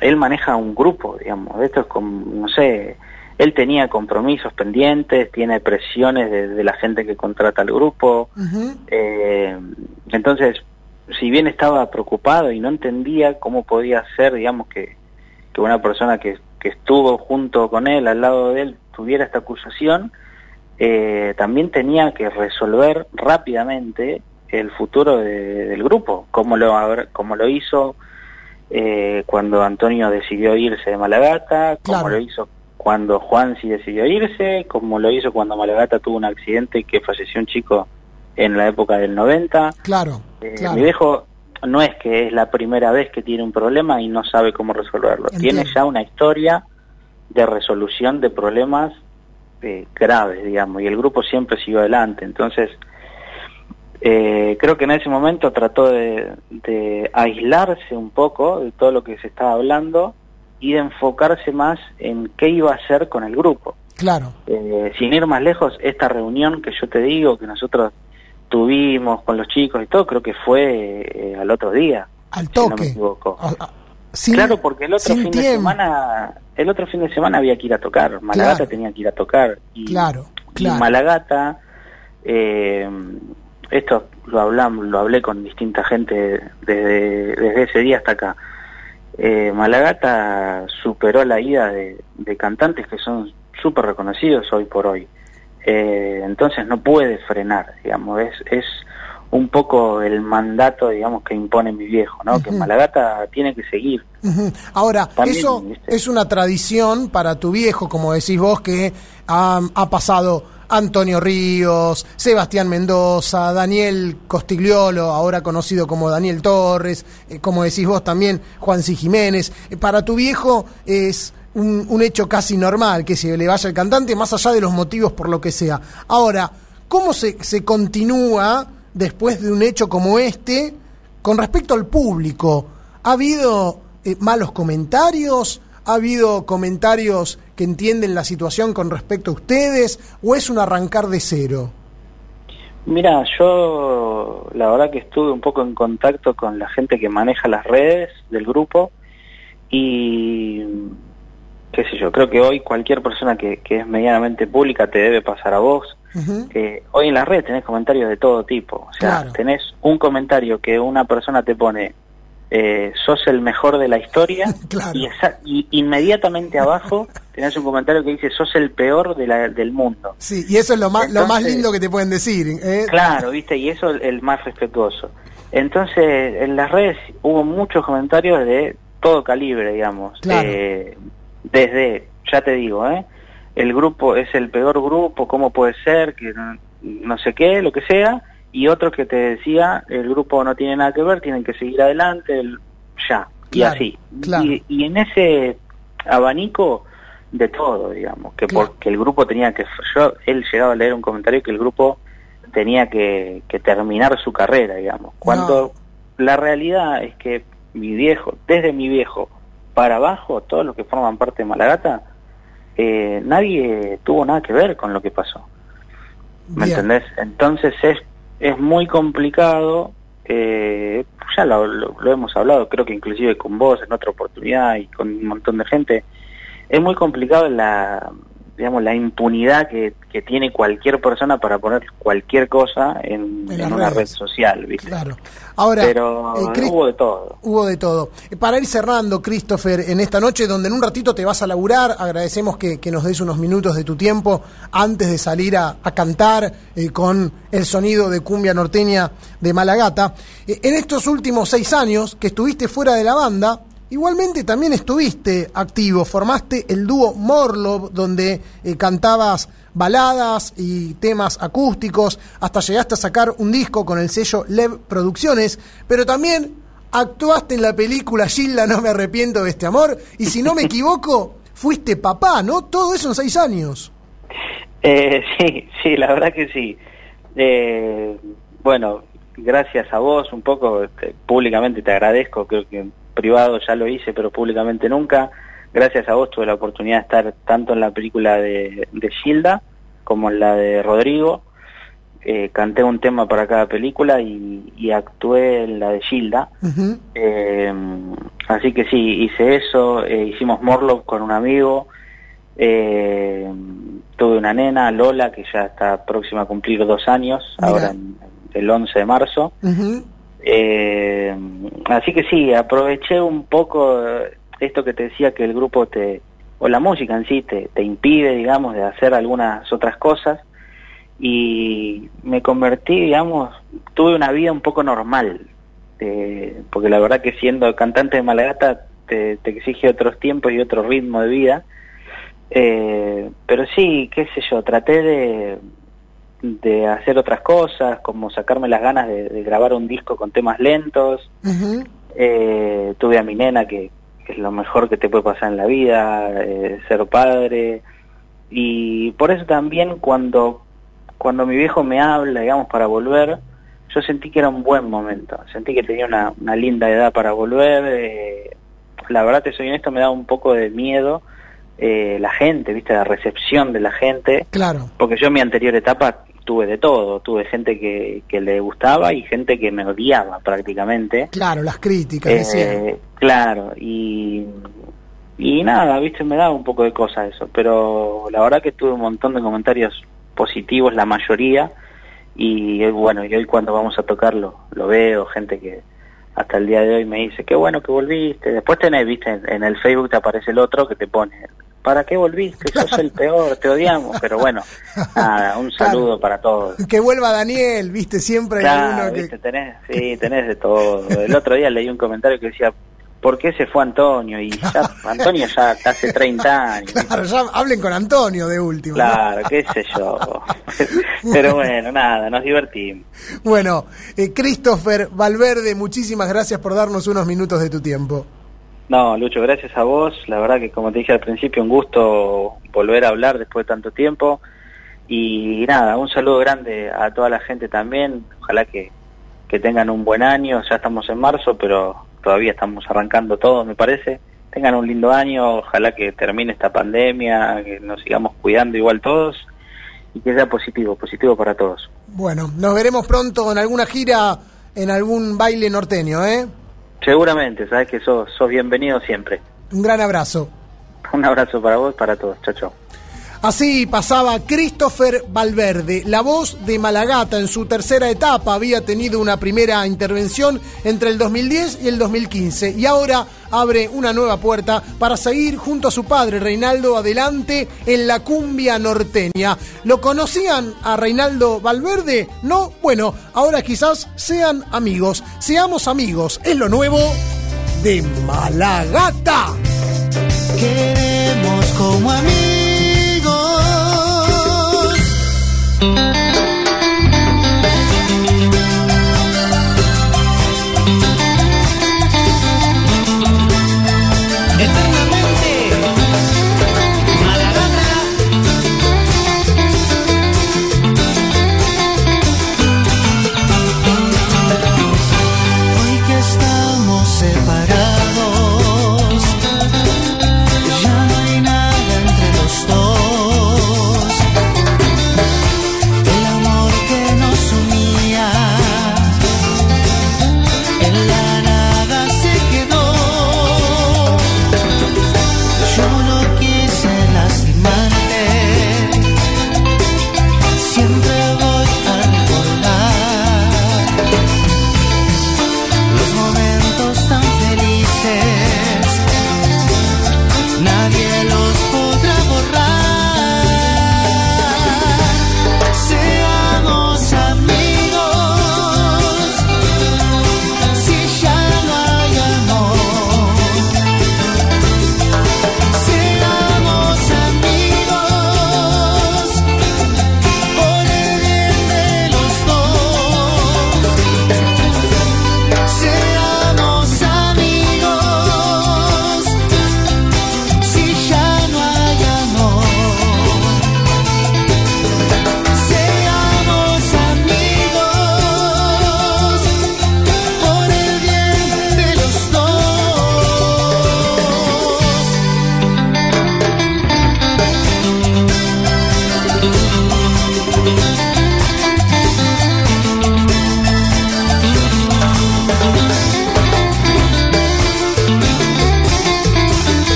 él maneja un grupo, digamos, esto es como, no sé, él tenía compromisos pendientes, tiene presiones de, de la gente que contrata al grupo, eh, entonces, si bien estaba preocupado y no entendía cómo podía ser, digamos, que, que una persona que, que estuvo junto con él, al lado de él, tuviera esta acusación, eh, también tenía que resolver rápidamente el futuro de- del grupo, como lo, como lo hizo eh, cuando Antonio decidió irse de Malagata, como Claro. lo hizo cuando Juan sí decidió irse, como lo hizo cuando Malagata tuvo un accidente y que falleció un chico en la época del 90. Claro, Eh, claro. Mi viejo no es que es la primera vez que tiene un problema y no sabe cómo resolverlo. Entiendo. Tiene ya una historia de resolución de problemas eh, graves, digamos, y el grupo siempre siguió adelante. Entonces, eh, creo que en ese momento trató de, de aislarse un poco de todo lo que se estaba hablando y de enfocarse más en qué iba a hacer con el grupo. Claro. Eh, sin ir más lejos, esta reunión que yo te digo, que nosotros tuvimos con los chicos y todo, creo que fue eh, al otro día. Al si no me equivoco. Sin- claro, porque el otro fin de semana, el otro fin de semana había que ir a tocar, Malagata Claro. tenía que ir a tocar y, Claro, y claro. Malagata, eh, esto lo hablamos, lo hablé con distinta gente desde, desde ese día hasta acá. Eh, Malagata superó la ida de, de cantantes que son súper reconocidos hoy por hoy. Eh, entonces no puede frenar, digamos, es, es un poco el mandato, digamos, que impone mi viejo, ¿no? Que. Malagata tiene que seguir. Ahora, También, eso ¿viste? es una tradición para tu viejo, como decís vos, que ha, ha pasado Antonio Ríos, Sebastián Mendoza, Daniel Costigliolo, ahora conocido como Daniel Torres, eh, como decís vos también, Juan C. Jiménez. Eh, para tu viejo es un, un hecho casi normal que se le vaya el cantante, más allá de los motivos por lo que sea. Ahora, ¿cómo se, se continúa después de un hecho como este con respecto al público? ¿Ha habido eh, malos comentarios? ¿Ha habido comentarios que entienden la situación con respecto a ustedes? ¿O es un arrancar de cero? Mira, yo la verdad que estuve un poco en contacto con la gente que maneja las redes del grupo y qué sé yo, creo que hoy cualquier persona que, que es medianamente pública te debe pasar a vos. Eh, hoy en las redes tenés comentarios de todo tipo, o sea, Claro. tenés un comentario que una persona te pone eh, sos el mejor de la historia Claro. y, esa- y inmediatamente abajo tenés un comentario que dice sos el peor de la- del mundo. Sí, y eso es lo más, lo más lindo que te pueden decir. ¿eh? Claro, viste, y eso el, el más respetuoso. Entonces, en las redes hubo muchos comentarios de todo calibre, digamos. Claro. Eh, desde, ya te digo, ¿eh? el grupo es el peor grupo, ¿cómo puede ser? Que no, no sé qué, lo que sea. Y otros que te decía, el grupo no tiene nada que ver, tienen que seguir adelante, el- ya. y así. claro. Y, y en ese abanico de todo, digamos, que Claro. porque el grupo tenía que, yo, él llegaba a leer un comentario que el grupo tenía que, que terminar su carrera, digamos, cuando la realidad es que mi viejo, desde mi viejo para abajo, todos los que forman parte de Malagata, eh, nadie tuvo nada que ver con lo que pasó. ¿Me Bien. entendés? Entonces es, es muy complicado, eh, ya lo, lo- lo hemos hablado, creo que inclusive con vos en otra oportunidad y con un montón de gente, es muy complicado la digamos la impunidad que, que tiene cualquier persona para poner cualquier cosa en, En una red social, ¿viste? Claro. Ahora, Pero eh, hubo de todo. Hubo de todo. Eh, Para ir cerrando, Christopher, en esta noche donde en un ratito te vas a laburar, agradecemos que, que nos des unos minutos de tu tiempo antes de salir a, a cantar eh, con el sonido de cumbia norteña de Malagata. Eh, en estos últimos seis años que estuviste fuera de la banda, igualmente también estuviste activo, formaste el dúo Morlov, donde eh, cantabas baladas y temas acústicos, hasta llegaste a sacar un disco con el sello Lev Producciones, pero también actuaste en la película Gilda, no me arrepiento de este amor, y si no me equivoco, fuiste papá, ¿no? Todo eso en seis años. Eh, sí, sí, la verdad que sí. Eh, bueno, gracias a vos un poco, este, públicamente te agradezco, creo que en privado ya lo hice, pero públicamente nunca. Gracias a vos tuve la oportunidad de estar tanto en la película de, de Gilda como en la de Rodrigo. Eh, canté un tema para cada película y, y actué en la de Gilda. Eh, así que sí, hice eso, eh, hicimos Morlock con un amigo, eh, tuve una nena, Lola, que ya está próxima a cumplir dos años, Mira. ahora en- el 11 de marzo. Eh, así que sí, aproveché un poco eh, esto que te decía que el grupo te, o la música en sí, te, te impide, digamos, de hacer algunas otras cosas. Y me convertí, digamos, tuve una vida un poco normal, eh, porque la verdad que siendo cantante de Malagata te, te exige otros tiempos y otro ritmo de vida, eh, pero sí, qué sé yo, traté de, de hacer otras cosas, como sacarme las ganas de, de grabar un disco con temas lentos, eh, tuve a mi nena que, que es lo mejor que te puede pasar en la vida, eh, ser padre. Y por eso también cuando, cuando mi viejo me habla, digamos, para volver, yo sentí que era un buen momento. Sentí que tenía una, una linda edad para volver. eh, la verdad, te soy honesto, me da un poco de miedo eh, la gente, viste, la recepción de la gente. Claro. Porque yo en mi anterior etapa tuve de todo. Tuve gente que, que le gustaba y gente que me odiaba prácticamente. Claro, las críticas, decía. Eh, claro, y, y nada, viste, me da un poco de cosa eso, pero la verdad que tuve un montón de comentarios positivos, la mayoría, y bueno, y hoy cuando vamos a tocarlo, lo veo, gente que hasta el día de hoy me dice, qué bueno que volviste, después tenés, viste, en, en el Facebook te aparece el otro que te pone, ¿para qué volviste? Sos el peor, te odiamos, pero bueno, nada, un Claro. saludo para todos. Que vuelva Daniel, viste, siempre hay Claro, alguno que... viste, tenés, sí, tenés de todo. El otro día leí un comentario que decía, ¿por qué se fue Antonio? Y ya, Antonio ya hace 30 años. Claro, ya hablen con Antonio de último. ¿no? Claro, qué sé yo. Pero bueno, nada, nos divertimos. Bueno, eh, Christopher Valverde, muchísimas gracias por darnos unos minutos de tu tiempo. No, Lucho, gracias a vos. La verdad que como te dije al principio, un gusto volver a hablar después de tanto tiempo. Y nada, un saludo grande a toda la gente también. Ojalá que, que tengan un buen año. Ya estamos en marzo, pero todavía estamos arrancando todo, me parece. Tengan un lindo año. Ojalá que termine esta pandemia, que nos sigamos cuidando igual todos. Y que sea positivo, positivo para todos. Bueno, nos veremos pronto en alguna gira, en algún baile norteño, ¿eh? Seguramente, sabes que sos, sos bienvenido siempre. Un gran abrazo. Un abrazo para vos para todos. Chao, chao. Así pasaba Christopher Valverde, la voz de Malagata en su tercera etapa. Había tenido una primera intervención entre el 2010 y el 2015 y ahora abre una nueva puerta para seguir junto a su padre Reinaldo adelante en la cumbia norteña. ¿Lo conocían a Reinaldo Valverde? No, bueno, ahora quizás sean amigos. Seamos amigos, es lo nuevo de Malagata. Queremos como amigos Dios.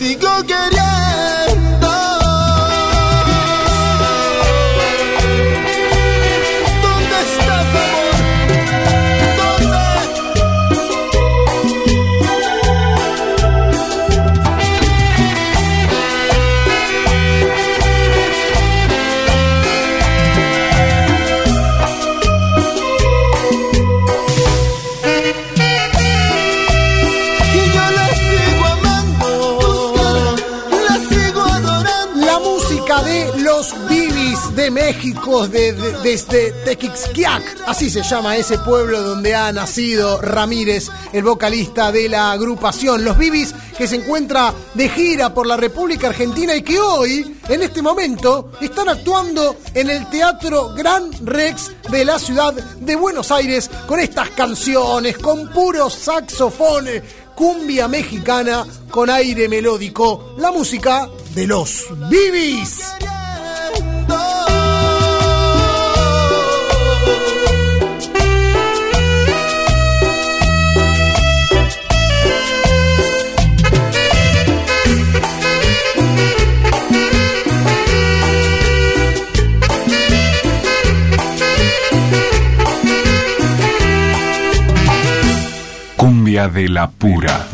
La sigo queriendo ¿Dónde Desde Tequixquiac, así se llama ese pueblo donde ha nacido Ramírez, el vocalista de la agrupación. Los Bibis que se encuentra de gira por la República Argentina y que hoy, en este momento, están actuando en el Teatro Gran Rex de la ciudad de Buenos Aires con estas canciones, con puros saxofones, cumbia mexicana con aire melódico, la música de los Bibis. De la pura.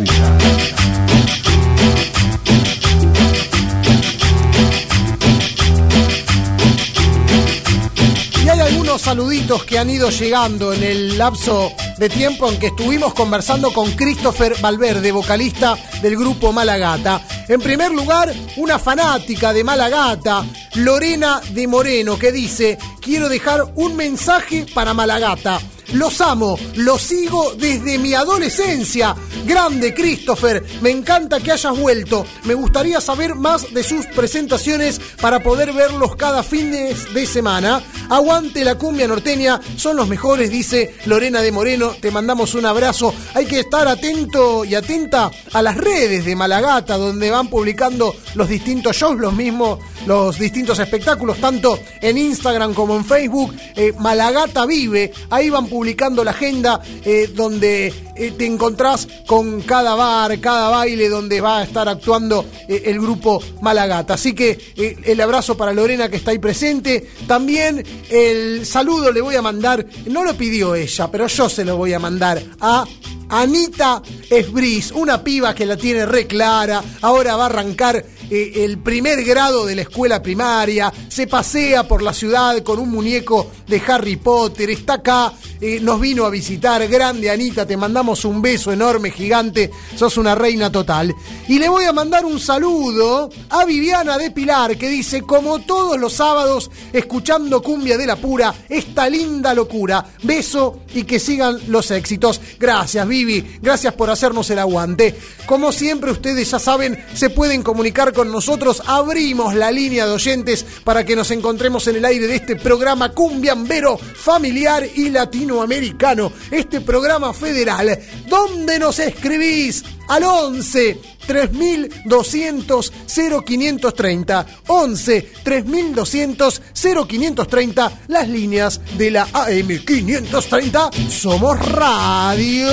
Y hay algunos saluditos que han ido llegando en el lapso de tiempo en que estuvimos conversando con Christopher Valverde, vocalista del grupo Malagata. En primer lugar, una fanática de Malagata, Lorena de Moreno, que dice, quiero dejar un mensaje para Malagata. Los amo, los sigo desde mi adolescencia. Grande Christopher, me encanta que hayas vuelto. Me gustaría saber más de sus presentaciones para poder verlos cada fin de, semana. Aguante la cumbia norteña, son los mejores, dice Lorena de Moreno. Te mandamos un abrazo. Hay que estar atento y atenta a las redes de Malagata, donde van publicando los distintos shows, los mismos, los distintos espectáculos, tanto en Instagram como en Facebook. Eh, Malagata Vive, ahí van publicando la agenda eh, donde eh, te encontrás con cada bar, cada baile donde va a estar actuando eh, el grupo Malagata. Así que el abrazo para Lorena que está ahí presente. También el saludo le voy a mandar, no lo pidió ella, pero yo se lo voy a mandar a Anita Esbris, una piba que la tiene re clara, ahora va a arrancar eh, el primer grado de la escuela primaria, se pasea por la ciudad con un muñeco de Harry Potter, está acá, eh, nos vino a visitar, grande Anita, te mandamos un beso enorme, gigante, sos una reina total. Y le voy a mandar un saludo a Viviana de Pilar, que dice, como todos los sábados, escuchando cumbia de la pura, esta linda locura, beso y que sigan los éxitos. Gracias, Vivi, gracias por hacernos el aguante. Como siempre, ustedes ya saben, se pueden comunicar con nosotros, abrimos la línea de oyentes para que nos encontremos en el aire de este programa cumbiambero, familiar y latinoamericano, este programa federal, donde nos escribís al 11 3200 0530 11 3200 0530 las líneas de la AM 530 Somos Radio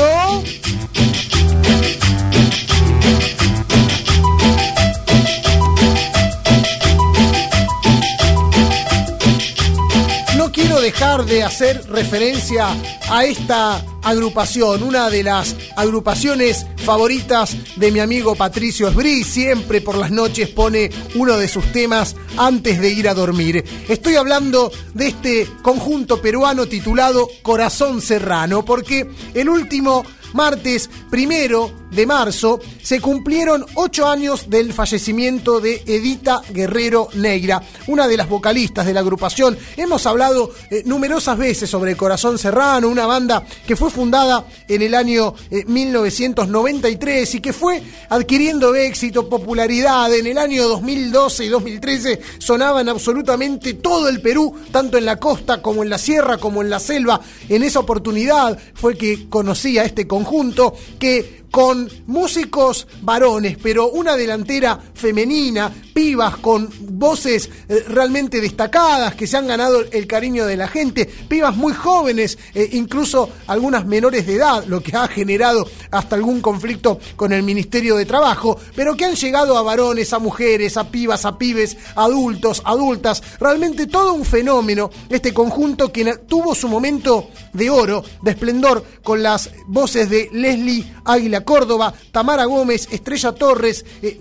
dejar de hacer referencia a esta agrupación, una de las agrupaciones favoritas de mi amigo Patricio Esbrí, siempre por las noches pone uno de sus temas antes de ir a dormir. Estoy hablando de este conjunto peruano titulado Corazón Serrano, porque el último martes primero de marzo se cumplieron ocho años del fallecimiento de Edita Guerrero Negra, una de las vocalistas de la agrupación. Hemos hablado eh, numerosas veces sobre Corazón Serrano, una banda que fue fundada en el año 1993 eh, y que fue adquiriendo éxito, popularidad. En el año 2012 y 2013 sonaban absolutamente todo el Perú, tanto en la costa como en la sierra, como en la selva. En esa oportunidad fue que conocí a este conjunto que con músicos varones, pero una delantera femenina, pibas con voces eh, realmente destacadas que se han ganado el cariño de la gente, pibas muy jóvenes, eh, incluso algunas menores de edad, lo que ha generado hasta algún conflicto con el Ministerio de Trabajo, pero que han llegado a varones, a mujeres, a pibas, a pibes, adultos, adultas, realmente todo un fenómeno, este conjunto que tuvo su momento de oro, de esplendor, con las voces de Leslie Águila Córdoba, Tamara Gómez, Estrella Torres, eh,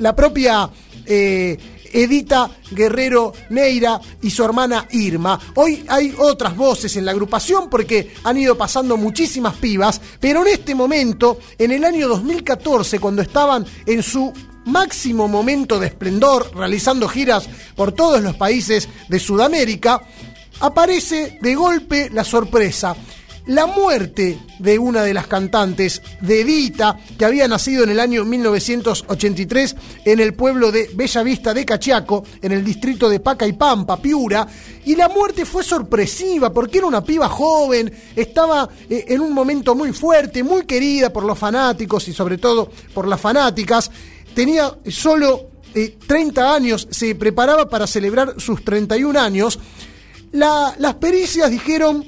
la propia eh, Edita Guerrero Neira y su hermana Irma. Hoy hay otras voces en la agrupación porque han ido pasando muchísimas pibas, pero en este momento, en el año 2014, cuando estaban en su máximo momento de esplendor, realizando giras por todos los países de Sudamérica, aparece de golpe la sorpresa la muerte de una de las cantantes, de Edita, que había nacido en el año 1983 en el pueblo de Bella Vista de Cachiaco, en el distrito de Paca y Pampa, Piura, y la muerte fue sorpresiva porque era una piba joven, estaba eh, en un momento muy fuerte, muy querida por los fanáticos y sobre todo por las fanáticas, tenía solo 30 eh, años, se preparaba para celebrar sus 31 años, las pericias dijeron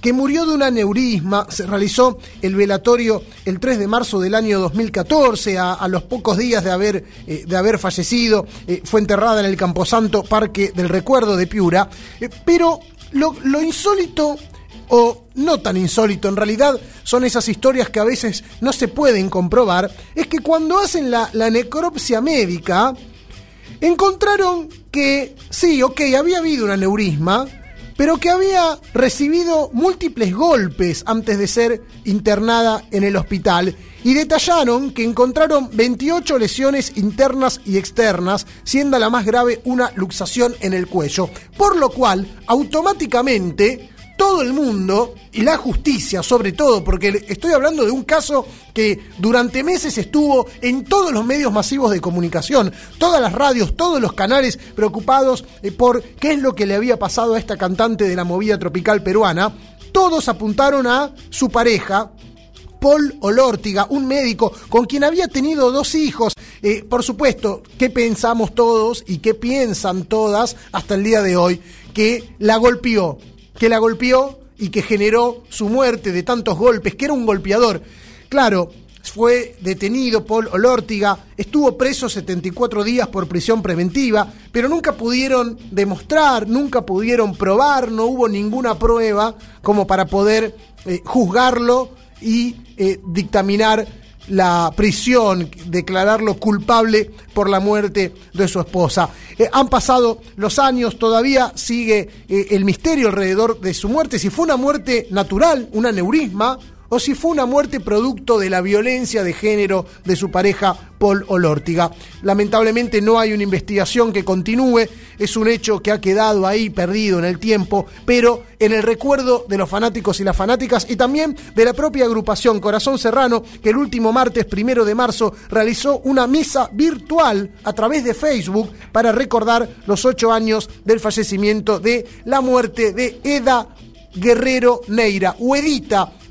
que murió de un aneurisma. Se realizó el velatorio el 3 de marzo del año 2014, a, los pocos días de haber, eh, de haber fallecido. Eh, fue enterrada en el Camposanto Parque del Recuerdo de Piura. Eh, pero lo, insólito o no tan insólito, en realidad son esas historias que a veces no se pueden comprobar, es que cuando hacen la, la, necropsia médica, encontraron que sí, ok, había habido un aneurisma, pero que había recibido múltiples golpes antes de ser internada en el hospital y detallaron que encontraron 28 lesiones internas y externas, siendo la más grave una luxación en el cuello, por lo cual automáticamente todo el mundo y la justicia sobre todo, porque estoy hablando de un caso que durante meses estuvo en todos los medios masivos de comunicación, todas las radios, todos los canales preocupados eh, por qué es lo que le había pasado a esta cantante de la movida tropical peruana, todos apuntaron a su pareja, Paul Olórtiga, un médico con quien había tenido dos hijos. Eh, por supuesto, ¿qué pensamos todos y qué piensan todas hasta el día de hoy? Que la golpeó, que la golpeó y que generó su muerte de tantos golpes, que era un golpeador. Claro, fue detenido Paul Olórtiga, estuvo preso 74 días por prisión preventiva, pero nunca pudieron demostrar, nunca pudieron probar, no hubo ninguna prueba como para poder eh, juzgarlo y eh, dictaminar la prisión, declararlo culpable por la muerte de su esposa. Eh, han pasado los años, todavía sigue eh, el misterio alrededor de su muerte, si fue una muerte natural, un aneurisma, o si fue una muerte producto de la violencia de género de su pareja Paul Olórtiga. Lamentablemente no hay una investigación que continúe, es un hecho que ha quedado ahí perdido en el tiempo, pero en el recuerdo de los fanáticos y las fanáticas y también de la propia agrupación Corazón Serrano, que el último martes primero de marzo realizó una misa virtual a través de Facebook para recordar los ocho años del fallecimiento de la muerte de Eda Guerrero Neira, o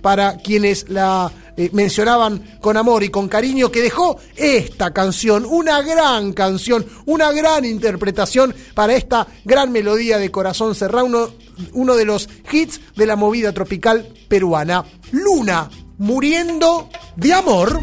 para quienes la eh, mencionaban con amor y con cariño, que dejó esta canción, una gran canción, una gran interpretación para esta gran melodía de Corazón Serrano, uno de los hits de la movida tropical peruana. Luna, muriendo de amor.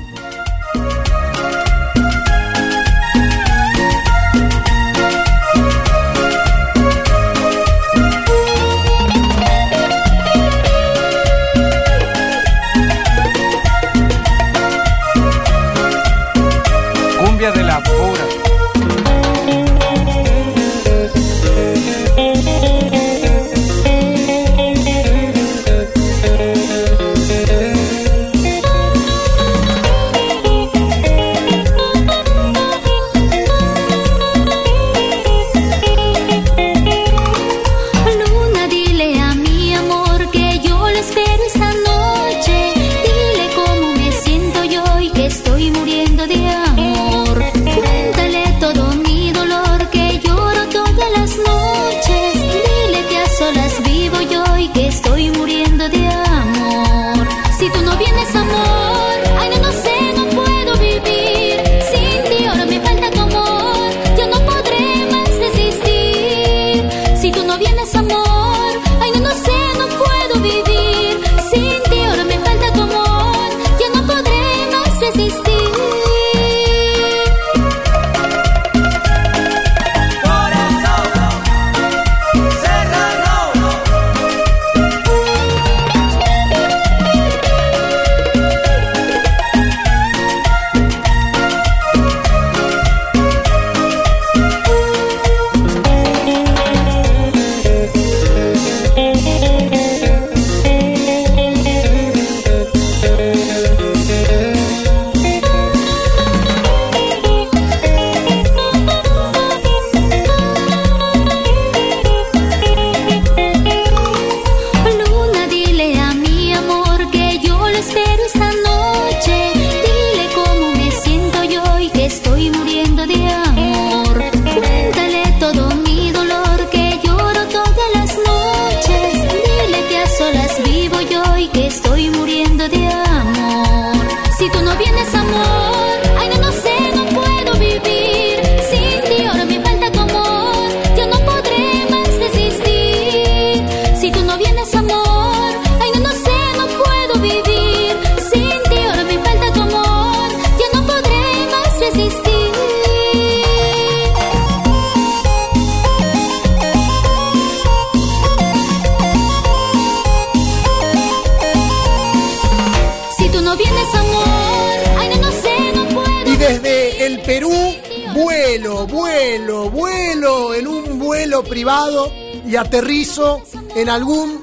En algún,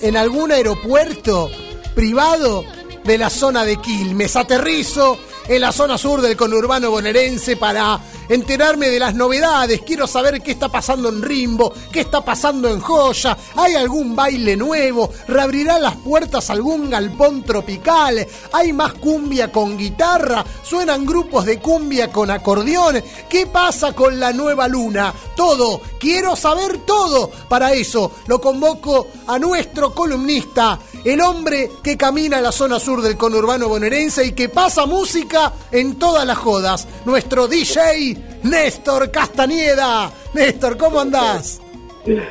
en algún aeropuerto privado de la zona de Quilmes. Aterrizo en la zona sur del conurbano bonaerense para enterarme de las novedades. Quiero saber qué está pasando en Rimbo, qué está pasando en Joya. ¿Hay algún baile nuevo? ¿Reabrirá las puertas algún galpón tropical? ¿Hay más cumbia con guitarra? ¿Suenan grupos de cumbia con acordeón? ¿Qué pasa con la nueva luna? Todo, quiero saber todo. Para eso lo convoco a nuestro columnista, el hombre que camina a la zona sur del conurbano bonaerense y que pasa música en todas las jodas, nuestro DJ Néstor Castañeda. Néstor, ¿cómo andás?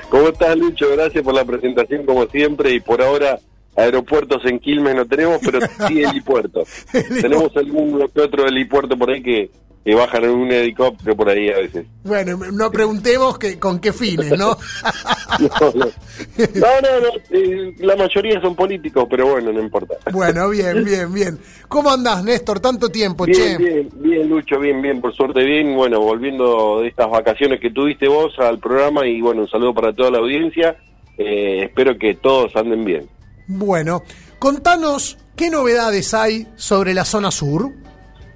¿Cómo estás, Lucho? Gracias por la presentación, como siempre, y por ahora aeropuertos en Quilmes no tenemos, pero sí helipuertos. tenemos algún otro helipuerto por ahí que, que bajan en un helicóptero por ahí a veces. Bueno, no preguntemos que, con qué fines, ¿no? no, no, no, no, eh, la mayoría son políticos, pero bueno, no importa. Bueno, bien, bien, bien. ¿Cómo andás, Néstor? Tanto tiempo, bien, che. Bien, bien, Lucho, bien, bien, por suerte bien. Bueno, volviendo de estas vacaciones que tuviste vos al programa y bueno, un saludo para toda la audiencia. Eh, espero que todos anden bien. Bueno, contanos qué novedades hay sobre la zona sur.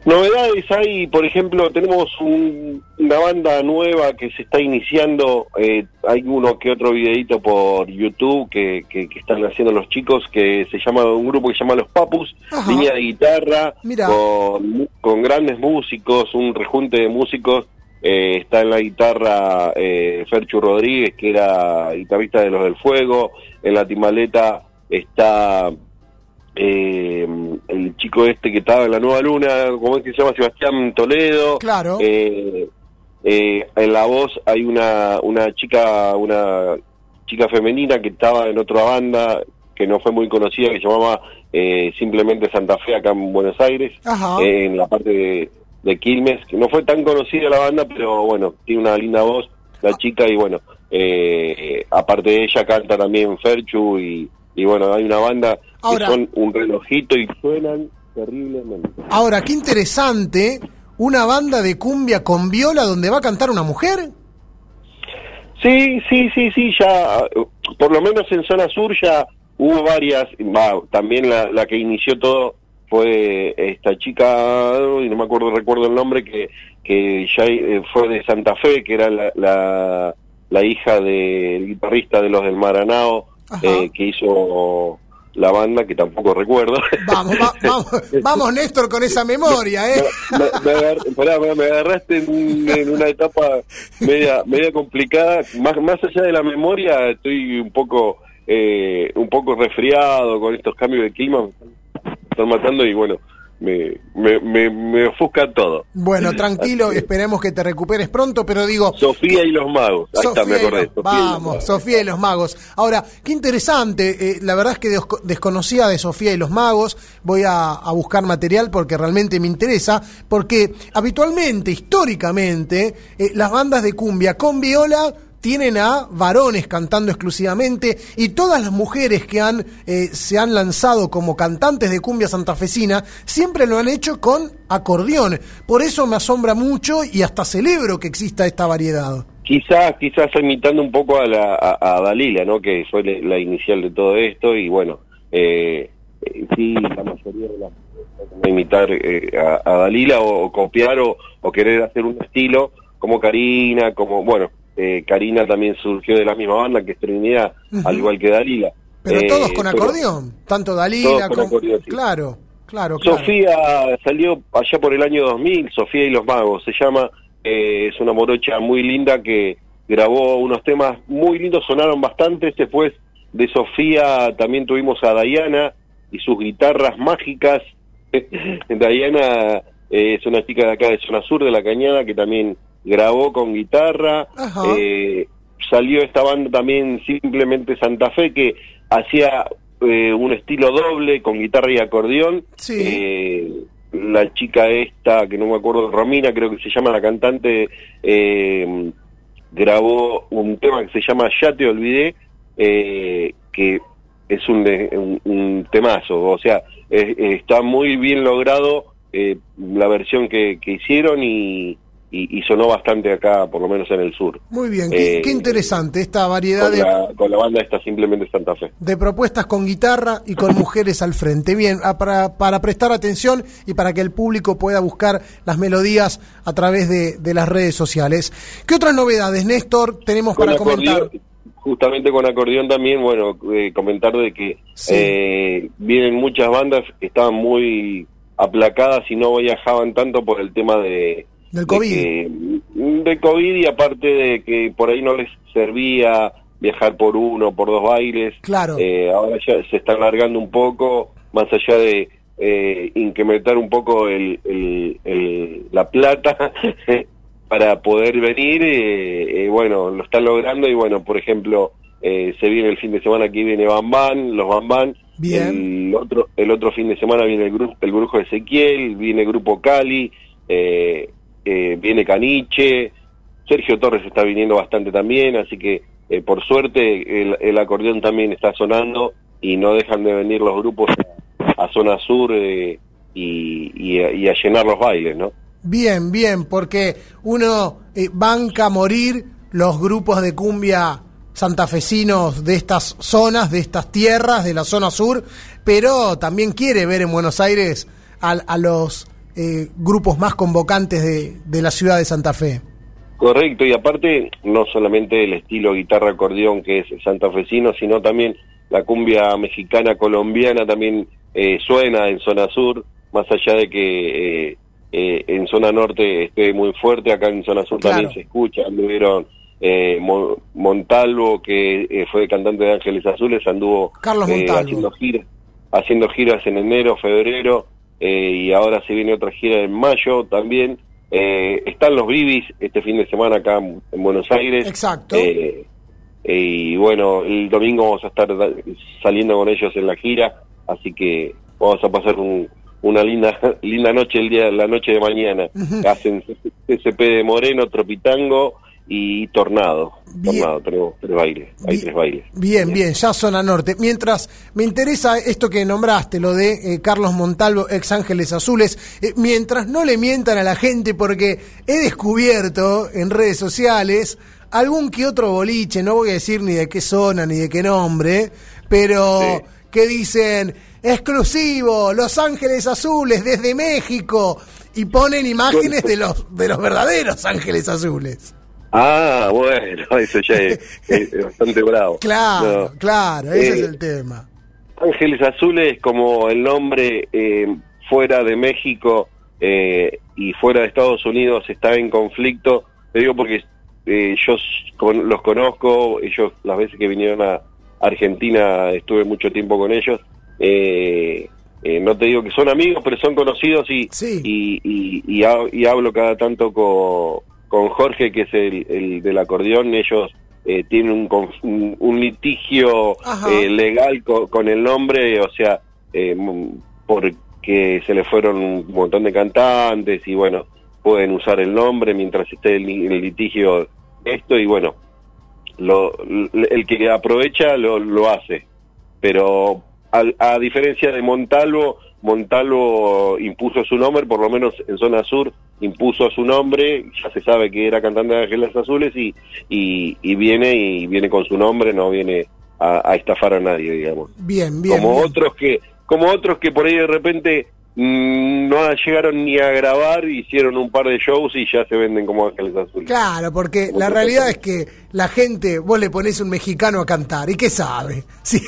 Novedades hay, por ejemplo, tenemos un- una banda nueva que se está iniciando, eh, hay uno que otro videito por YouTube que, que- que están haciendo los chicos, que se llama un grupo que se llama Los Papus, Ajá. línea de guitarra, con, con grandes músicos, un rejunte de músicos, eh, está en la guitarra eh, Ferchu Rodríguez, que era guitarrista de Los del Fuego, en la timaleta está eh, el chico este que estaba en la Nueva Luna, ¿cómo es que se llama? Sebastián Toledo. Claro. Eh, eh, en la voz hay una, una chica, una chica femenina que estaba en otra banda que no fue muy conocida, que se llamaba eh, simplemente Santa Fe acá en Buenos Aires, eh, en la parte de, de Quilmes, que no fue tan conocida la banda, pero bueno, tiene una linda voz la chica y bueno, eh, aparte de ella canta también Ferchu y, y bueno, hay una banda Ahora- que son un relojito y suenan terriblemente. Ahora, qué interesante, una banda de cumbia con viola donde va a cantar una mujer. Sí, sí, sí, sí, ya, por lo menos en zona sur ya hubo varias, va, también la, la que inició todo fue esta chica, y no me acuerdo, recuerdo el nombre, que, que ya eh, fue de Santa Fe, que era la, la, la hija del guitarrista de los del Maranao, eh, que hizo la banda, que tampoco recuerdo. Vamos, va- vamos, vamos, Néstor, con esa memoria, ¿eh? me, me pará, me- agarraste en, en una etapa media media complicada más más allá de la memoria estoy un poco eh, un poco resfriado con estos cambios de clima me están matando y bueno me me, me, me ofusca todo Bueno, tranquilo, esperemos que te recuperes pronto, pero digo... Sofía y los magos ahí está me acordé los- Sofía vamos. Sofía y los magos. Ahora, qué interesante, eh, la verdad es que desco- desconocía de Sofía y los magos, voy a, a buscar material porque realmente me interesa, porque habitualmente, históricamente, eh, las bandas de cumbia con viola tienen a varones cantando exclusivamente y todas las mujeres que han eh, se han lanzado como cantantes de cumbia santafesina siempre lo han hecho con acordeón. Por eso me asombra mucho y hasta celebro que exista esta variedad. quizás quizás imitando un poco a la a, Dalila no que fue la, inicial de todo esto y bueno eh, eh, sí la mayoría de las imitar eh, a, a Dalila o, o copiar o, o querer hacer un estilo como Karina como bueno eh, Karina también surgió de la misma banda que es Trinidad al igual que Dalila Pero Eh, todos con acordeón, tanto todos Dalila con como... acordeón, sí. Claro, claro, claro. Sofía salió allá por el año 2000, Sofía y los Magos, se llama, eh, es una morocha muy linda que grabó unos temas muy lindos, sonaron bastante, después de Sofía también tuvimos a Diana y sus guitarras mágicas, Diana eh, es una chica de acá de Zona Sur, de La Cañada, que también grabó con guitarra, eh, salió esta banda también simplemente Santa Fe, que hacía eh, un estilo doble con guitarra y acordeón. Sí. Eh, la chica esta, que no me acuerdo, Romina, creo que se llama la cantante, eh, grabó un tema que se llama Ya te olvidé, que es un, un, un temazo, o sea, eh, está muy bien logrado eh, la versión que, que hicieron y, y, sonó bastante acá, por lo menos en el sur. Muy bien, qué, Eh, interesante esta variedad Con de, la, con la banda esta simplemente Santa Fe. de propuestas con guitarra y con mujeres al frente. Bien, ah, para, para prestar atención y para que el público pueda buscar las melodías a través de, de las redes sociales. ¿Qué otras novedades, Néstor, tenemos Con para comentar? justamente con acordeón también, bueno, eh, comentar de que Sí. eh, vienen muchas bandas que estaban muy aplacadas y no viajaban tanto por el tema de Del de COVID. que- de COVID y aparte de que por ahí no les servía viajar por uno, por dos bailes. Claro. Eh, ahora ya se está alargando un poco, más allá de eh, incrementar un poco el, el- el- la plata para poder venir. eh, eh, bueno, lo están logrando y bueno, por ejemplo, eh, se viene el fin de semana aquí viene Bambán, los Bambán. Bien. El otro, el otro fin de semana viene el, grupo el Brujo Ezequiel, viene el Grupo Cali, eh, eh, viene Caniche, Sergio Torres está viniendo bastante también, así que eh, por suerte el, acordeón también está sonando y no dejan de venir los grupos a, zona sur eh, y, a, llenar los bailes, ¿no? Bien, bien, porque uno banca a morir los grupos de cumbia santafesinos de estas zonas, de estas tierras, de la zona sur, pero también quiere ver en Buenos Aires a, a los eh, grupos más convocantes de, de la ciudad de Santa Fe. Correcto, y aparte no solamente el estilo guitarra acordeón que es santafesino, sino también la cumbia mexicana colombiana también eh, suena en zona sur, más allá de que eh, eh, en zona norte esté muy fuerte, acá en zona sur Claro. también se escucha, anduvieron eh, Mo- Montalvo, que eh, fue cantante de Ángeles Azules, anduvo Carlos haciendo giras, haciendo giras en enero, febrero, eh, y ahora se viene otra gira en mayo también. Eh, están los Bibis este fin de semana acá en en Buenos Aires. Exacto. Eh, y bueno, el domingo vamos a estar saliendo con ellos en la gira, así que vamos a pasar un- una linda linda noche el día la noche de mañana. Ujú. Hacen CCP de Moreno, Tropitango y Tornado. Tornado, tenemos tres bailes, hay Bien. tres bailes. Bien, bien, ya zona norte. Mientras me interesa esto que nombraste, lo de eh, Carlos Montalvo, ex Ángeles Azules, eh, mientras no le mientan a la gente, porque he descubierto en redes sociales algún que otro boliche, no voy a decir ni de qué zona ni de qué nombre, pero Sí. que dicen exclusivo, Los Ángeles Azules desde México y ponen imágenes de los de los verdaderos Ángeles Azules. Ah, bueno, eso ya es, es bastante bravo. Claro, No. claro, ese Eh, es el tema. Ángeles Azules, como el nombre eh, fuera de México eh, y fuera de Estados Unidos está en conflicto, te digo porque eh, yo con- los conozco, ellos las veces que vinieron a Argentina estuve mucho tiempo con ellos. eh, eh, no te digo que son amigos, pero son conocidos y, y, y, y ha- y hablo cada tanto con, con Jorge, que es el, el del acordeón. Ellos eh, tienen un, un, un litigio eh, legal co- con, el nombre, o sea, eh, porque se le fueron un montón de cantantes y bueno, pueden usar el nombre mientras esté el, el litigio esto y bueno, lo, el que aprovecha lo, lo hace. Pero a, a diferencia de Montalvo, Montalvo impuso su nombre, por lo menos en zona sur, impuso su nombre, ya se sabe que era cantante de Ángeles Azules y, y, y viene y viene con su nombre, no viene a, a estafar a nadie, digamos. Bien, bien. como bien. otros que como otros que por ahí de repente no llegaron ni a grabar, hicieron un par de shows y ya se venden como Ángeles Azules. Claro, porque la realidad es que la gente, vos le ponés un mexicano a cantar, ¿y qué sabe? Si,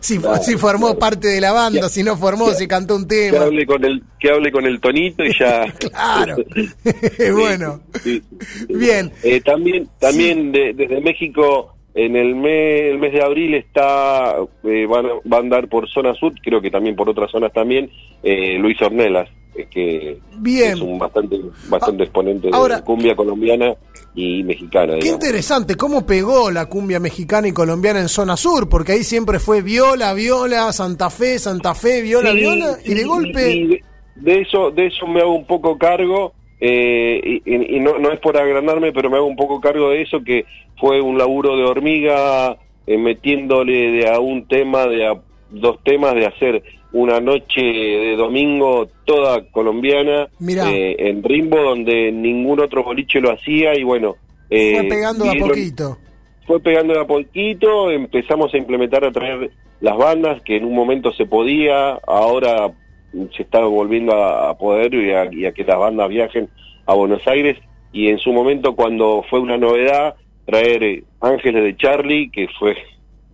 si, Claro, si formó parte de la banda, Ya. si no formó, si cantó un Que tema. hable con el que hable con el tonito y ya. Claro. bueno, Sí, sí. bien. Eh, también también de- desde México en el mes, el mes de abril está eh, van va a andar por zona sur, creo que también por otras zonas también eh, Luis Ornelas, eh, que Bien. es un bastante bastante exponente ahora- de cumbia colombiana y mexicana. Qué digamos. interesante cómo pegó la cumbia mexicana y colombiana en zona sur, porque ahí siempre fue viola, viola, Santa Fe, Santa Fe, viola, Sí, viola, y de sí, golpe... y de, de eso de eso me hago un poco cargo eh, y, y- no, no es por agrandarme pero me hago un poco cargo de eso que fue un laburo de hormiga eh, metiéndole de a un tema de a dos temas de hacer una noche de domingo toda colombiana eh, en Rimbo donde ningún otro boliche lo hacía y bueno eh, Fue pegando de a poquito. fue pegando de a poquito, empezamos a implementar, a traer las bandas, que en un momento se podía, ahora se está volviendo a, a poder y a, y a que las bandas viajen a Buenos Aires, y en su momento cuando fue una novedad, traer eh, Ángeles de Charlie, que fue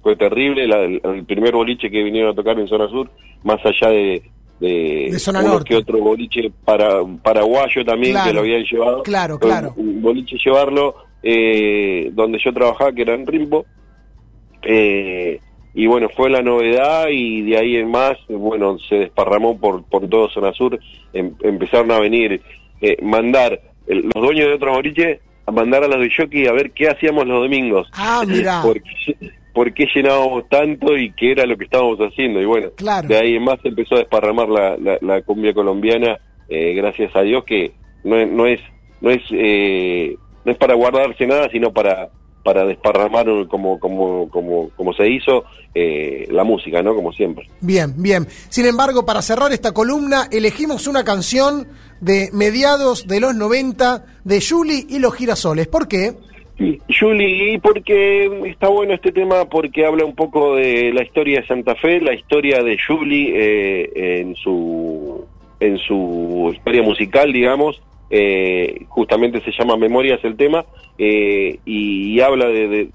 fue terrible, la- el, primer boliche que vinieron a tocar en Zona Sur, más allá de... De, De Zona Norte. que otro boliche para, paraguayo también Claro. que lo habían llevado Claro, claro. un boliche llevarlo eh, donde yo trabajaba, que era en Rimbo. Eh, y bueno, fue la novedad y de ahí en más, bueno, se desparramó por, por todo Zona Sur. Em- empezaron a venir, eh, mandar el- los dueños de otros boliches a mandar a los de jockey a ver qué hacíamos los domingos. Ah, mirá. ¿Por qué, por qué llenábamos tanto y qué era lo que estábamos haciendo? Y bueno, Claro. de ahí en más se empezó a desparramar la, la, la cumbia colombiana, eh, gracias a Dios que no no es, no es, eh, no es para guardarse nada, sino para para desparramar como como como como se hizo eh, la música, ¿no? Como siempre. Bien, bien. Sin embargo, para cerrar esta columna, elegimos una canción de mediados de los 90 de Julie y los girasoles. ¿Por qué? Julie, porque está bueno este tema porque habla un poco de la historia de Santa Fe, la historia de Julie eh, en su en su historia musical, digamos, eh, justamente se llama Memorias el tema eh, y, y habla de, de-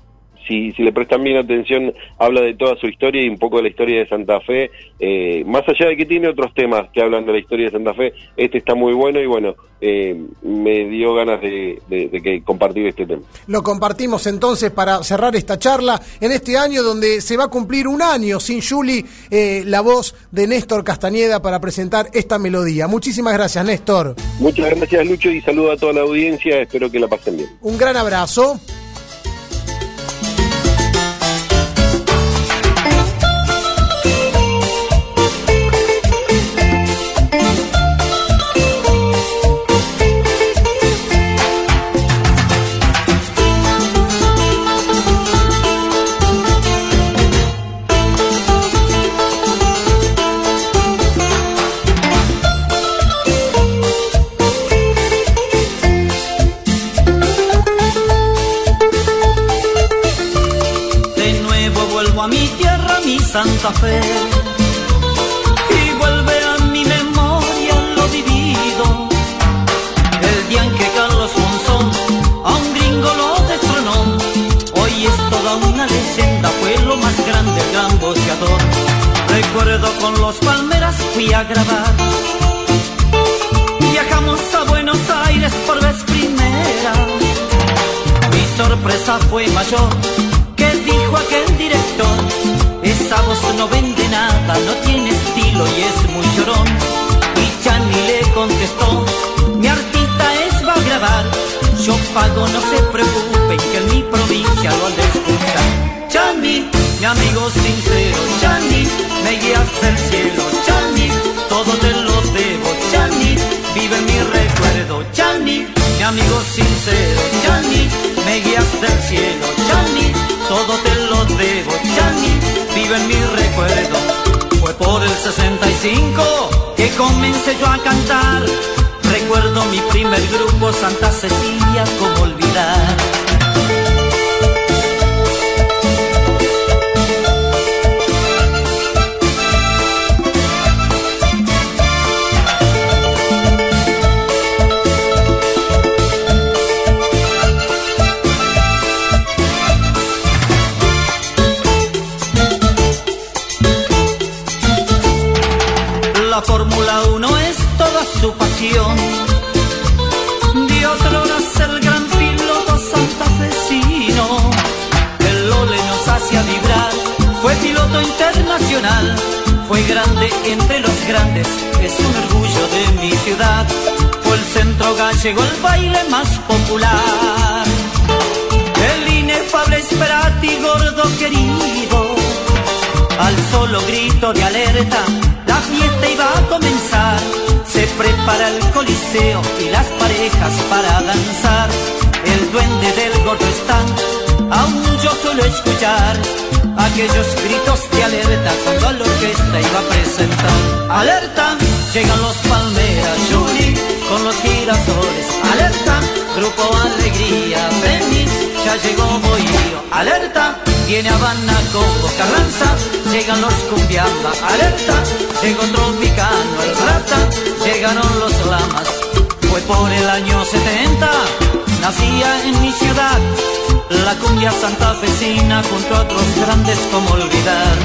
si, si le prestan bien atención, habla de toda su historia y un poco de la historia de Santa Fe. eh, más allá de que tiene otros temas que hablan de la historia de Santa Fe, este está muy bueno y bueno, eh, me dio ganas de, de- de que compartir este tema. Lo compartimos entonces para cerrar esta charla en este año donde se va a cumplir un año sin Julie, eh, la voz de Néstor Castañeda para presentar esta melodía. Muchísimas gracias, Néstor. Muchas gracias Lucho y saludo a toda la audiencia, espero que la pasen bien. Un gran abrazo. Santa Fe. Y vuelve a mi memoria lo vivido. El día en que Carlos Monzón a un gringo lo destronó. Hoy es toda una leyenda, fue lo más grande, el gran boxeador. Recuerdo con los palmeras fui a grabar. Viajamos a Buenos Aires por vez primera. Mi sorpresa fue mayor No vende nada, no tiene estilo y es muy llorón. Y Chani le contestó, mi artista es va a grabar. Yo pago, no se preocupen que en mi provincia lo han de escuchar. Chani, mi amigo sincero, Chani, me guías del cielo, Chani, todo te lo debo, Chani, vive mi recuerdo, Chani, mi amigo sincero, Chani, me guías del cielo, Chani, todo te lo debo, Chani, vive en mi recuerdo. Fue por el 65 que comencé yo a cantar. Recuerdo mi primer grupo Santa Cecilia, como olvidar. Fue grande entre los grandes, es un orgullo de mi ciudad. Fue el centro gallego el baile más popular. El inefable Sperati, gordo querido. Al solo grito de alerta, la fiesta iba a comenzar. Se prepara el coliseo y las parejas para danzar. El duende del gordo está, aún yo suelo escuchar. Aquellos gritos de alerta cuando la orquesta iba a presentar. Alerta, llegan los palmeras, Juli con los girasoles. Alerta, grupo alegría, vení, ya llegó Bohío. Alerta, viene Habana, Coco, Carranza, llegan los cumbiamba. Alerta, llegó Tropicano, el rata, llegaron los lamas. Fue por el año 70, nacía en mi ciudad la cumbia santafesina junto a otros grandes como olvidar.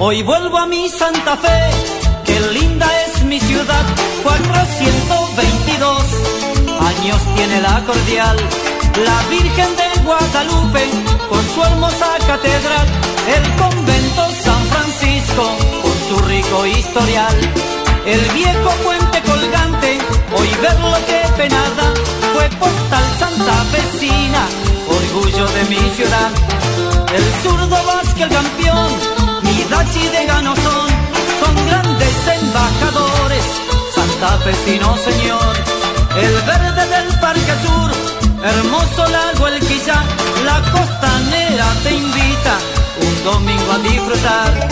Hoy vuelvo a mi Santa Fe, que linda es mi ciudad, 422 años tiene la cordial, la Virgen de Guadalupe, con su hermosa catedral, el convento San Francisco, con su rico historial, el viejo puente colgante, hoy verlo que penada, fue postal santa vecina, orgullo de mi ciudad, el zurdo Vázquez el campeón, mi Dachi de Ganosón, son. Grandes embajadores, santafesino señor el verde del Parque Sur, hermoso lago El Quilla, la costanera te invita un domingo a disfrutar.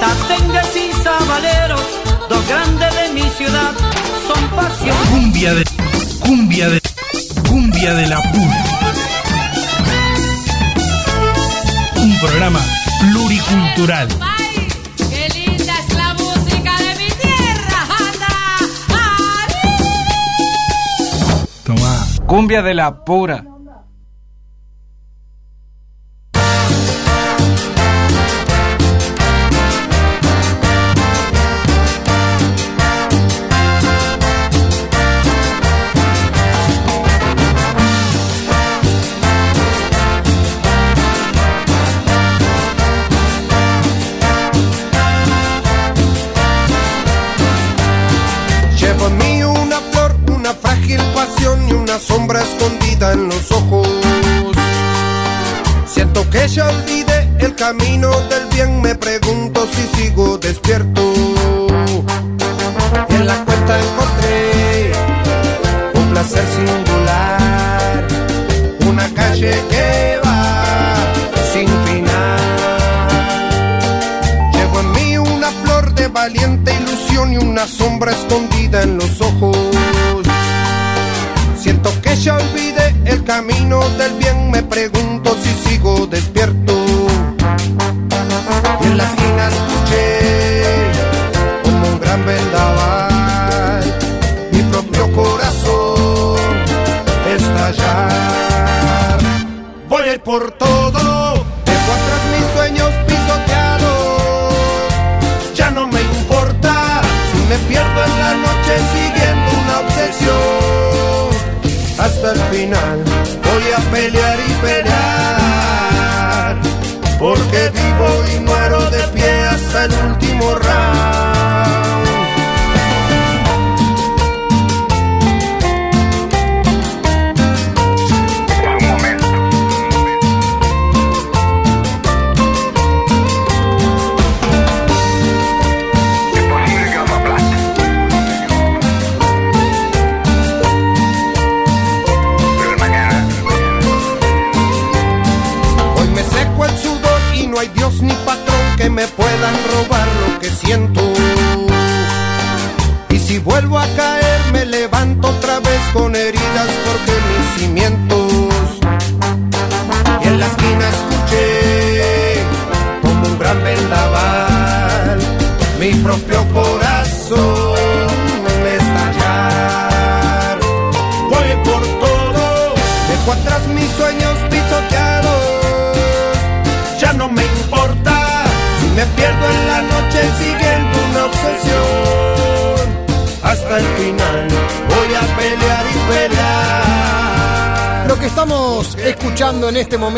Tatengues y Sabaleros, dos grandes de mi ciudad, son pasión. Cumbia de, cumbia de, cumbia de la pura. Un programa pluricultural. Cumbia de la pura. Camino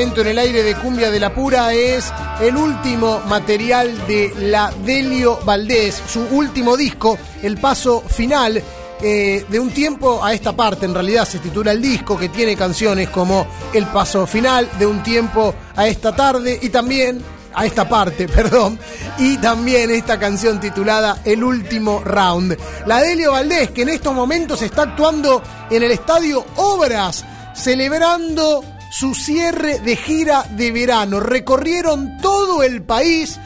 en el aire de Cumbia de la Pura es el último material de la Delio Valdés, su último disco, El Paso Final, eh, de un tiempo a esta parte, en realidad se titula el disco, que tiene canciones como El Paso Final, de un tiempo a esta tarde y también a esta parte, perdón, y también esta canción titulada El último round. La Delio Valdés, que en estos momentos está actuando en el estadio Obras, celebrando su cierre de gira de verano. Recorrieron todo el país.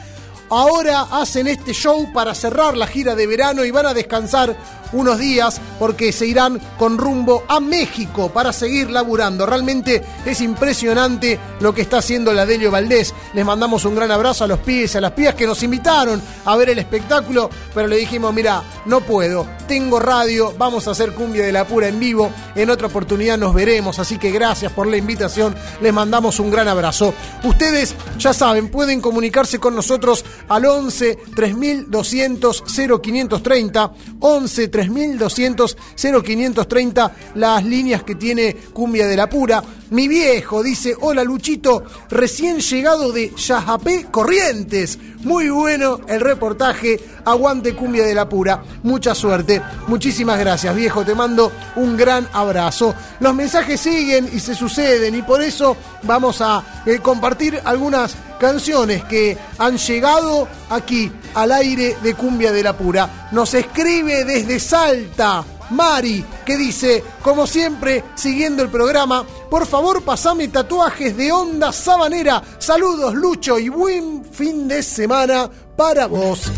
Ahora hacen este show para cerrar la gira de verano y van a descansar unos días porque se irán con rumbo a México para seguir laburando. Realmente es impresionante lo que está haciendo la Delio Valdés. Les mandamos un gran abrazo a los pibes y a las pibas que nos invitaron a ver el espectáculo, pero le dijimos, mira, no puedo, tengo radio, vamos a hacer cumbia de la pura en vivo, en otra oportunidad nos veremos, así que gracias por la invitación, les mandamos un gran abrazo. Ustedes ya saben, pueden comunicarse con nosotros al 11 3200 0530, 11 3200 0530, las líneas que tiene Cumbia de la Pura. Mi viejo dice, hola Luchito, recién llegado de Yajapé Corrientes. Muy bueno el reportaje, aguante Cumbia de la Pura. Mucha suerte, muchísimas gracias viejo, te mando un gran abrazo. Los mensajes siguen y se suceden y por eso vamos a eh, compartir algunas canciones que han llegado aquí al aire de Cumbia de la Pura. Nos escribe desde Salta. Mari, que dice, como siempre, siguiendo el programa, por favor pasame tatuajes de onda sabanera. Saludos, Lucho, y buen fin de semana para vos.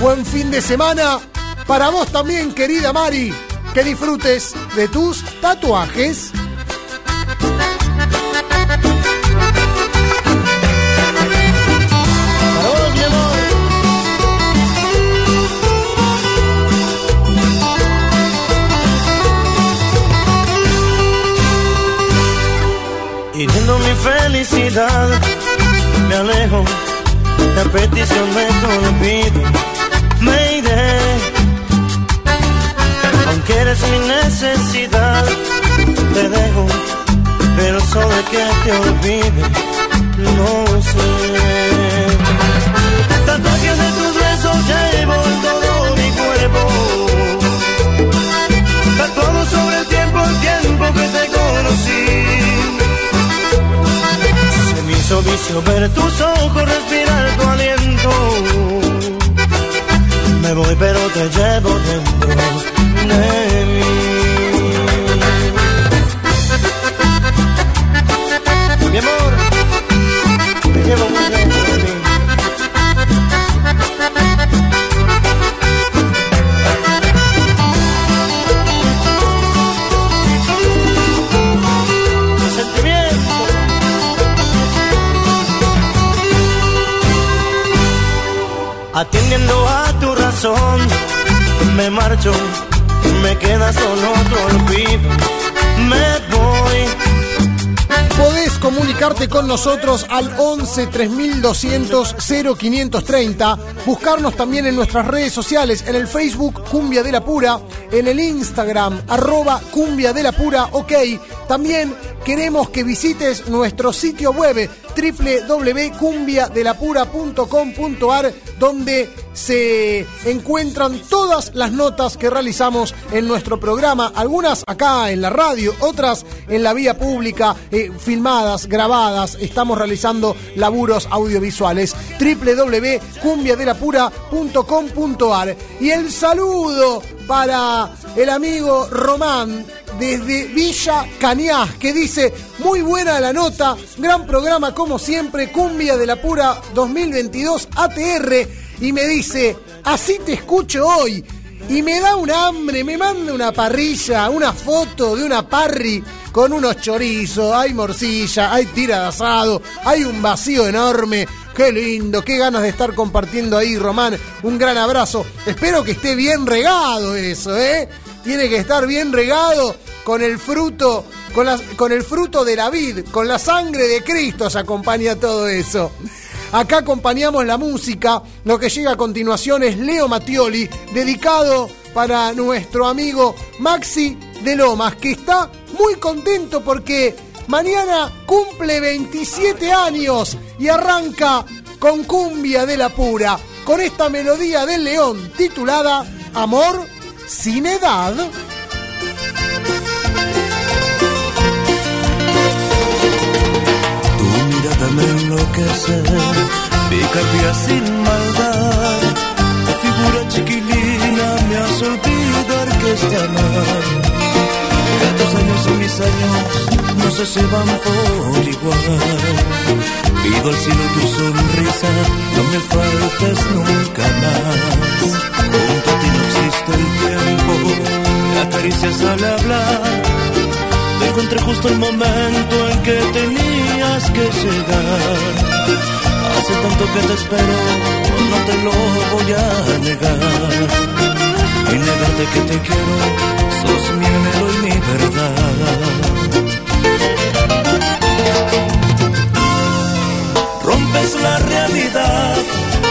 Buen fin de semana para vos también, querida Mari. Que disfrutes de tus tatuajes. Mi felicidad, me alejo, la petición me te olvido, me iré. Aunque eres mi necesidad, te dejo, pero sobre que te olvide, no sé. Tatuajes de tus besos llevo en todo mi cuerpo, sobre el tiempo, el tiempo que te conocí vicio ver tus ojos, respirar tu aliento. Me voy pero te llevo dentro de mí. Mi amor, te llevo muy dentro Atendiendo a tu razón, me marcho, me queda solo tu olvido, me voy. Podés comunicarte con nosotros al 11 3200 0530, buscarnos también en nuestras redes sociales, en el Facebook Cumbia de la Pura, en el Instagram arroba Cumbia de la Pura, ok. También queremos que visites nuestro sitio web www.cumbiadelapura.com.ar donde se encuentran todas las notas que realizamos en nuestro programa, algunas acá en la radio, otras en la vía pública, eh, filmadas, grabadas, estamos realizando laburos audiovisuales. www.cumbiadelapura.com.ar y el saludo para el amigo Román desde Villa Cañas, que dice, muy buena la nota, gran programa como siempre, Cumbia de la Pura 2022 ATR, y me dice, así te escucho hoy, y me da un hambre, me manda una parrilla, una foto de una parry con unos chorizos, hay morcilla, hay tira de asado, hay un vacío enorme. Qué lindo, qué ganas de estar compartiendo ahí, Román. Un gran abrazo. Espero que esté bien regado eso, ¿eh? Tiene que estar bien regado con el fruto, con, con el fruto de la vid, con la sangre de Cristo se acompaña todo eso. Acá acompañamos la música. Lo que llega a continuación es Leo Mattioli, dedicado para nuestro amigo Maxi de Lomas, que está muy contento porque mañana cumple 27 años y arranca con Cumbia de la Pura, con esta melodía del León titulada Amor sin edad. Tu mirada me enloquece, picardía sin maldad. Tu figura chiquilina me hace olvidar que este amar. Que tus años y mis años no se llevan por igual. Pido al cielo tu sonrisa, no me faltes nunca más. Junto a ti no existe el tiempo, me acaricias al hablar. Te encontré justo el momento en que tenías que llegar. Hace tanto que te espero, no te lo voy a negar. Y negarte que te quiero, sos mi anhelo y mi verdad. Rompes la realidad,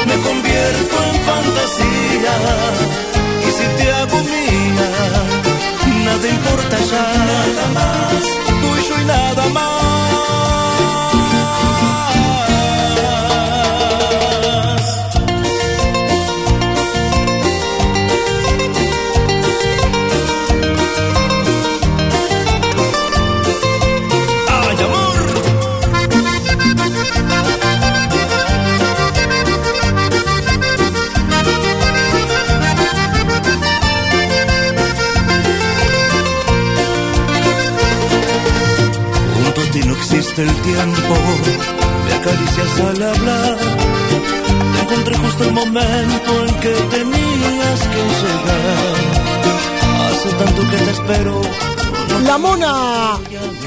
me convierto en fantasía. Y si te hago mía, nada importa ya, nada más, tú y yo y nada más. Tiempo, me acaricias al hablar. Encontré justo el momento en que tenías que llegar. Hace tanto que te espero. La Mona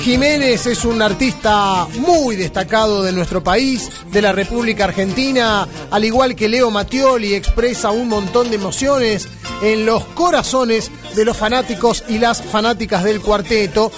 Jiménez es un artista muy destacado de nuestro país, de la República Argentina, al igual que Leo Mattioli, expresa un montón de emociones en los corazones de los fanáticos y las fanáticas del cuarteto.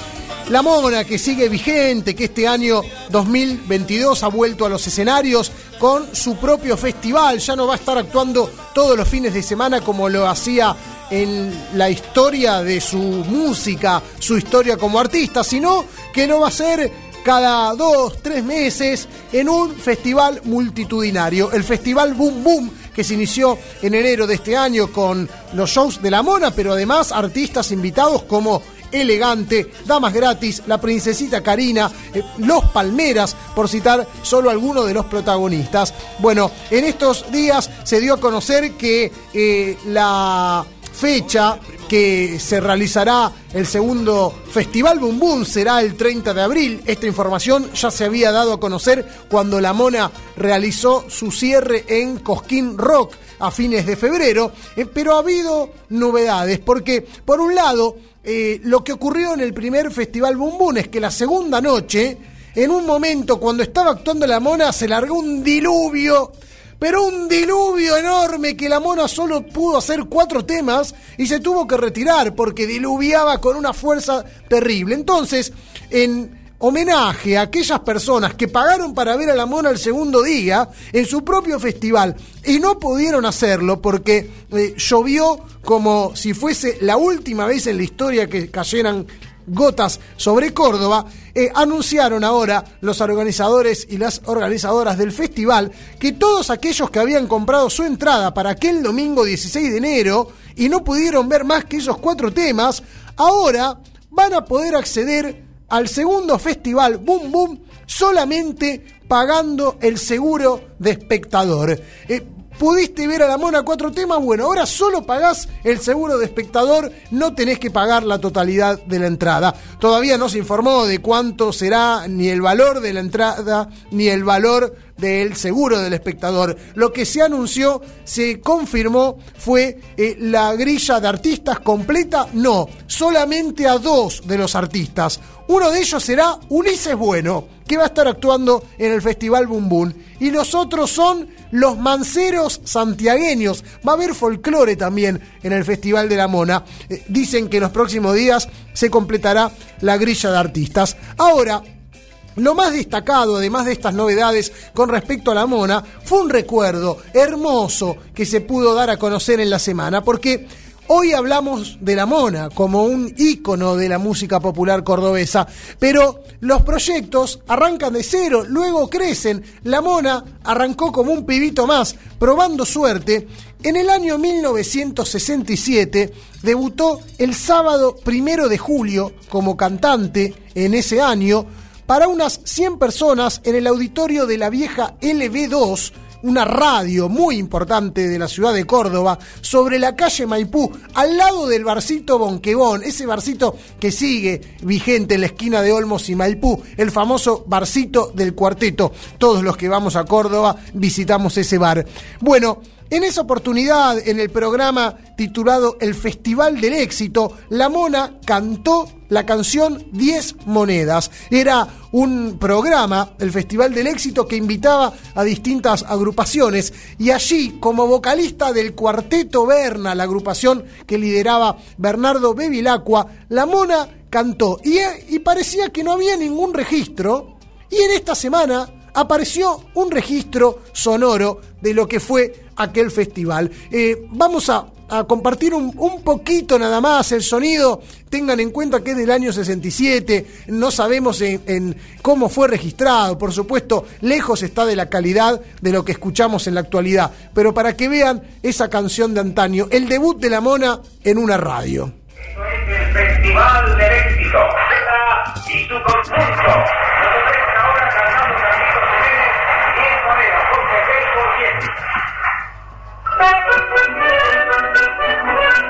La Mona que sigue vigente, que este año 2022 ha vuelto a los escenarios con su propio festival, ya no va a estar actuando todos los fines de semana como lo hacía en la historia de su música, su historia como artista, sino que lo va a hacer cada dos, tres meses en un festival multitudinario, el Festival Boom Boom, que se inició en enero de este año con los shows de la Mona, pero además artistas invitados como Elegante, Damas Gratis, La Princesita Karina, eh, Los Palmeras, por citar solo algunos de los protagonistas. Bueno, en estos días se dio a conocer que eh, la fecha que se realizará el segundo Festival Boom Boom será el 30 de abril. Esta información ya se había dado a conocer cuando la Mona realizó su cierre en Cosquín Rock a fines de febrero, eh, pero ha habido novedades porque por un lado eh, lo que ocurrió en el primer Festival Boom es que la segunda noche, en un momento cuando estaba actuando la Mona, se largó un diluvio pero un diluvio enorme que la mona solo pudo hacer cuatro temas y se tuvo que retirar porque diluviaba con una fuerza terrible. Entonces, en homenaje a aquellas personas que pagaron para ver a la mona el segundo día en su propio festival y no pudieron hacerlo porque eh, llovió como si fuese la última vez en la historia que cayeran gotas sobre Córdoba, eh, anunciaron ahora los organizadores y las organizadoras del festival que todos aquellos que habían comprado su entrada para aquel domingo 16 de enero y no pudieron ver más que esos cuatro temas, ahora van a poder acceder al segundo festival Boom Boom solamente pagando el seguro de espectador. Eh, ¿Pudiste ver a la mona cuatro temas? Bueno, ahora solo pagás el seguro de espectador, no tenés que pagar la totalidad de la entrada. Todavía no se informó de cuánto será ni el valor de la entrada ni el valor del seguro del espectador. Lo que se anunció, se confirmó, fue eh, la grilla de artistas completa. No, solamente a dos de los artistas. Uno de ellos será Ulises Bueno, que va a estar actuando en el Festival Boom Boom. Y los otros son los manceros santiagueños. Va a haber folclore también en el Festival de la Mona. Eh, dicen que en los próximos días se completará la grilla de artistas. Ahora, lo más destacado, además de estas novedades con respecto a la mona, fue un recuerdo hermoso que se pudo dar a conocer en la semana, porque Hoy hablamos de la Mona como un ícono de la música popular cordobesa, pero los proyectos arrancan de cero, luego crecen. La Mona arrancó como un pibito más, probando suerte. En el año 1967 debutó el sábado primero de julio como cantante en ese año para unas 100 personas en el auditorio de la vieja LB2 una radio muy importante de la ciudad de Córdoba, sobre la calle Maipú, al lado del barcito Bonquebón, ese barcito que sigue vigente en la esquina de Olmos y Maipú, el famoso barcito del cuarteto. Todos los que vamos a Córdoba visitamos ese bar. Bueno, en esa oportunidad, en el programa titulado El Festival del Éxito, La Mona cantó la canción 10 Monedas. Era un programa, el Festival del Éxito, que invitaba a distintas agrupaciones y allí, como vocalista del Cuarteto Berna, la agrupación que lideraba Bernardo Bevilacqua, La Mona cantó y, y parecía que no había ningún registro. Y en esta semana apareció un registro sonoro de lo que fue aquel festival. Eh, vamos a, compartir un, poquito nada más el sonido. Tengan en cuenta que es del año 67, no sabemos cómo fue registrado, por supuesto, lejos está de la calidad de lo que escuchamos en la actualidad, pero para que vean esa canción de antaño, el debut de la mona en una radio. el Festival del Éxito y. Thank you.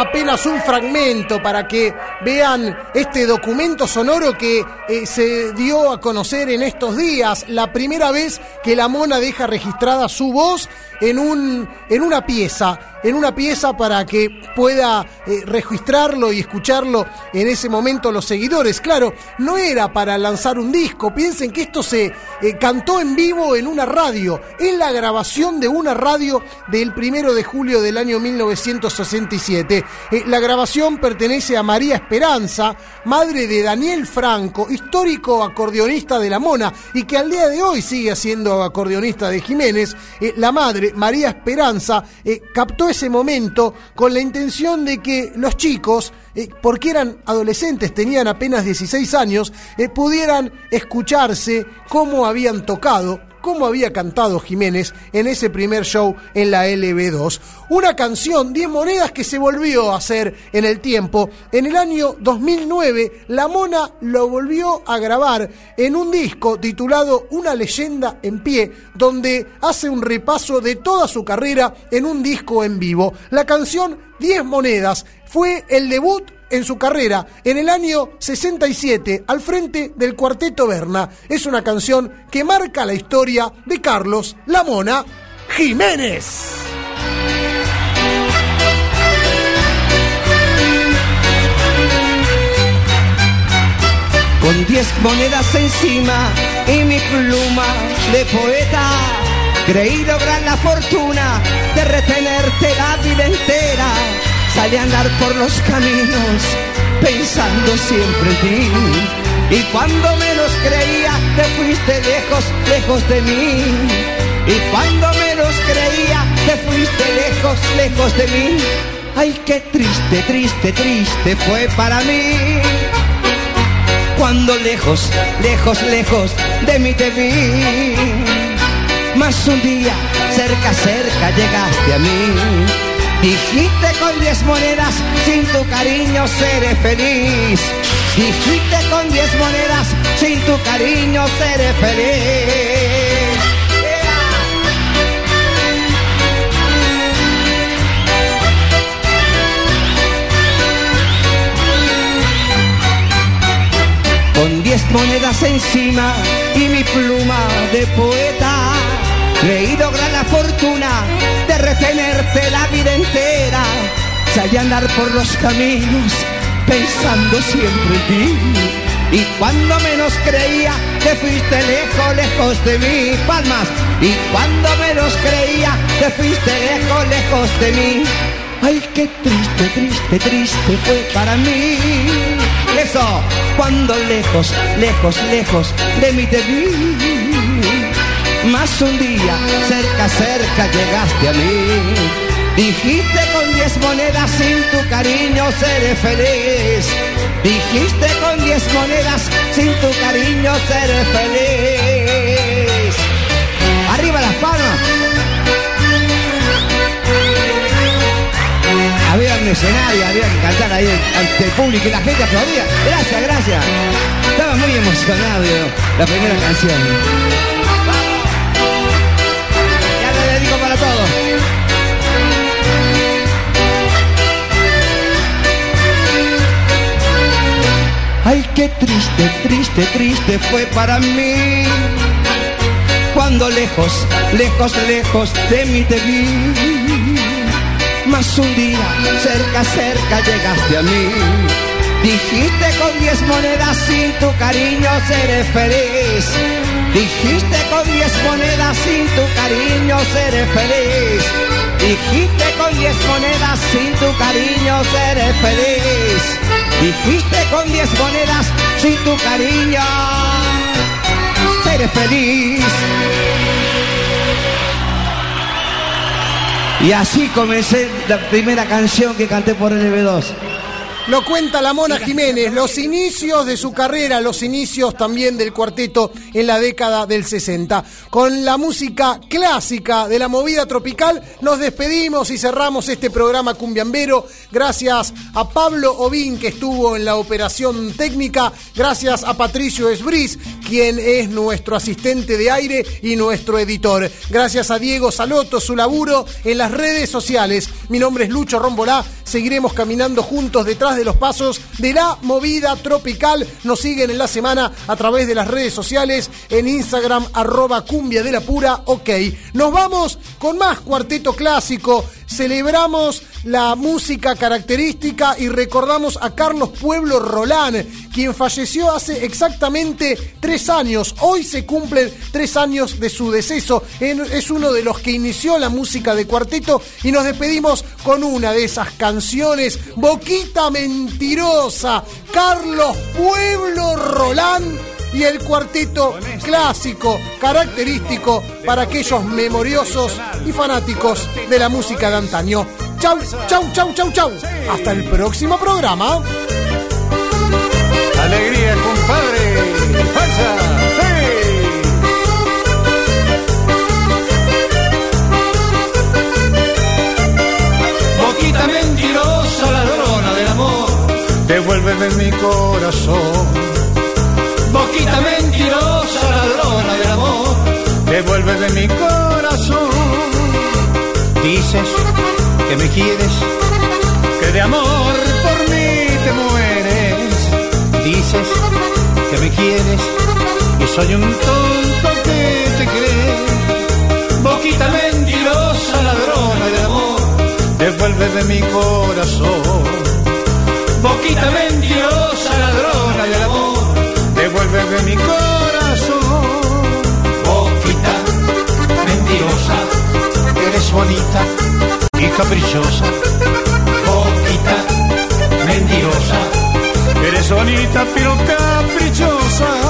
Apenas un fragmento para que vean este documento sonoro que eh, se dio a conocer en estos días, la primera vez que la mona deja registrada su voz en, un, en una pieza, en una pieza para que pueda eh, registrarlo y escucharlo en ese momento los seguidores. Claro, no era para lanzar un disco, piensen que esto se eh, cantó en vivo en una radio, en la grabación de una radio del primero de julio del año 1967. Eh, la grabación pertenece a María Esperanza, madre de Daniel Franco, histórico acordeonista de La Mona y que al día de hoy sigue siendo acordeonista de Jiménez. la madre María Esperanza, captó ese momento con la intención de que los chicos, eh, porque eran adolescentes, tenían apenas 16 años, eh, pudieran escucharse cómo habían tocado cómo había cantado Jiménez en ese primer show en la LB2. Una canción, 10 monedas, que se volvió a hacer en el tiempo. En el año 2009, La Mona lo volvió a grabar en un disco titulado Una leyenda en pie, donde hace un repaso de toda su carrera en un disco en vivo. La canción 10 monedas fue el debut en su carrera en el año 67 al frente del Cuarteto Berna. Es una canción que marca la historia de Carlos La Mona Jiménez. Con diez monedas encima y mi pluma de poeta, creí lograr la fortuna de retenerte la vida entera Salí a andar por los caminos pensando siempre en ti. Y cuando menos creía, te fuiste lejos, lejos de mí. Y cuando menos creía, te fuiste lejos, lejos de mí. Ay, qué triste, triste, triste fue para mí. Cuando lejos, lejos, lejos de mí te vi. Más un día, cerca, cerca llegaste a mí Dijiste con diez monedas, sin tu cariño seré feliz. Dijiste con diez monedas, sin tu cariño seré feliz. Con diez monedas encima y mi pluma de poeta Creí lograr la fortuna de retenerte la vida entera. A andar por los caminos pensando siempre en ti. Y cuando menos creía te fuiste lejos, lejos de mí, palmas. Y cuando menos creía te fuiste lejos, lejos de mí. Ay, qué triste, triste, triste fue para mí. Eso, cuando lejos, lejos, lejos de mí te vi. Más un día, cerca, cerca llegaste a mí. Dijiste con diez monedas sin tu cariño seré feliz. Dijiste con diez monedas sin tu cariño seré feliz. Arriba las palmas. Había un escenario, había que cantar ahí ante el público y la gente aplaudía. Gracias, gracias. Estaba muy emocionado la primera canción. Ay, qué triste, triste, triste fue para mí. Cuando lejos, lejos, lejos de mí te vi. Mas un día, cerca, cerca llegaste a mí. Dijiste con diez monedas sin tu cariño seré feliz. Dijiste con diez monedas sin tu cariño seré feliz. Dijiste con diez monedas sin tu cariño seré feliz. Dijiste con diez monedas sin tu cariño seré feliz. Y así comencé la primera canción que canté por LB2. Lo cuenta la Mona Jiménez, los inicios de su carrera, los inicios también del cuarteto en la década del 60. Con la música clásica de la movida tropical nos despedimos y cerramos este programa cumbiambero. Gracias a Pablo Ovín que estuvo en la operación técnica. Gracias a Patricio Esbris, quien es nuestro asistente de aire y nuestro editor. Gracias a Diego Saloto, su laburo en las redes sociales. Mi nombre es Lucho Rombolá. Seguiremos caminando juntos detrás de los pasos de la movida tropical. Nos siguen en la semana a través de las redes sociales, en Instagram, arroba cumbia de la pura, ok. Nos vamos con más cuarteto clásico. Celebramos la música característica y recordamos a Carlos Pueblo Rolán, quien falleció hace exactamente tres años. Hoy se cumplen tres años de su deceso. Es uno de los que inició la música de cuarteto y nos despedimos con una de esas canciones, Boquita Mentirosa, Carlos Pueblo Rolán y el cuarteto clásico, característico para aquellos memoriosos y fanáticos de la música de antaño. Chau, chau, chau, chau, chau. Hasta el próximo programa. Alegría, compadre. ¡Falsa! Boquita mentirosa, ladrona del amor, devuélveme mi corazón. Boquita mentirosa, ladrona del amor, devuélveme mi corazón. Dices que me quieres, que de amor por mí te mueres. Dices que me quieres y soy un tonto que te cree. Boquita mentirosa, ladrona del amor, devuélveme mi corazón. Boquita mentirosa, ladrona del amor, devuélveme mi corazón. Boquita mentirosa, eres bonita y caprichosa. Boquita mentirosa, eres bonita pero caprichosa.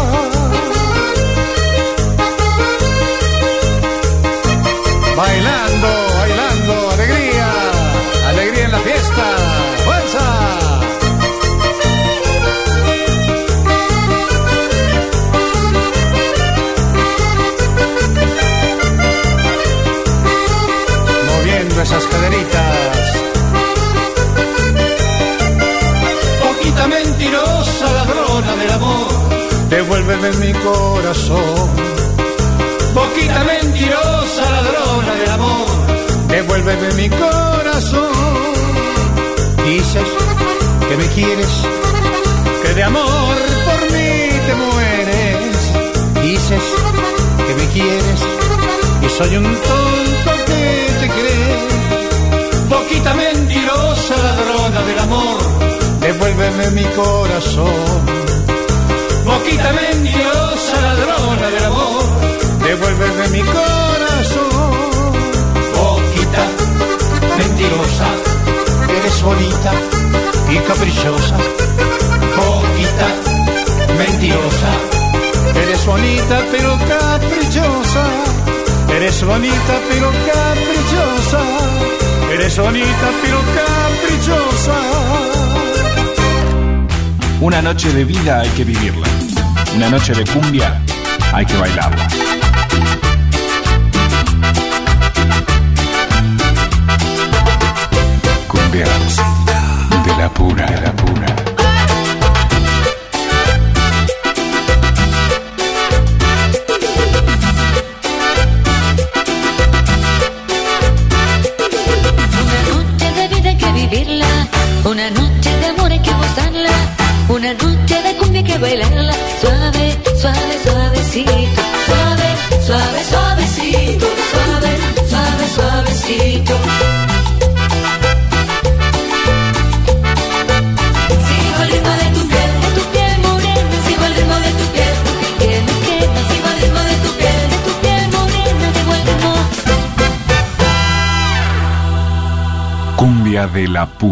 Esas caderitas. Poquita mentirosa, ladrona del amor, devuélveme mi corazón. Poquita mentirosa, ladrona del amor, devuélveme mi corazón. Dices que me quieres, que de amor por mí te mueres. Dices que me quieres y soy un tonto que te cree. Boquita mentirosa, ladrona del amor, devuélveme mi corazón. Boquita mentirosa, ladrona del amor, devuélveme mi corazón. Boquita mentirosa, eres bonita y caprichosa. Boquita mentirosa, eres bonita pero caprichosa. Eres bonita pero caprichosa. Eres bonita pero caprichosa. Una noche de vida hay que vivirla. Una noche de cumbia hay que bailarla. Cumbia de la pura, de la pura. De la pura.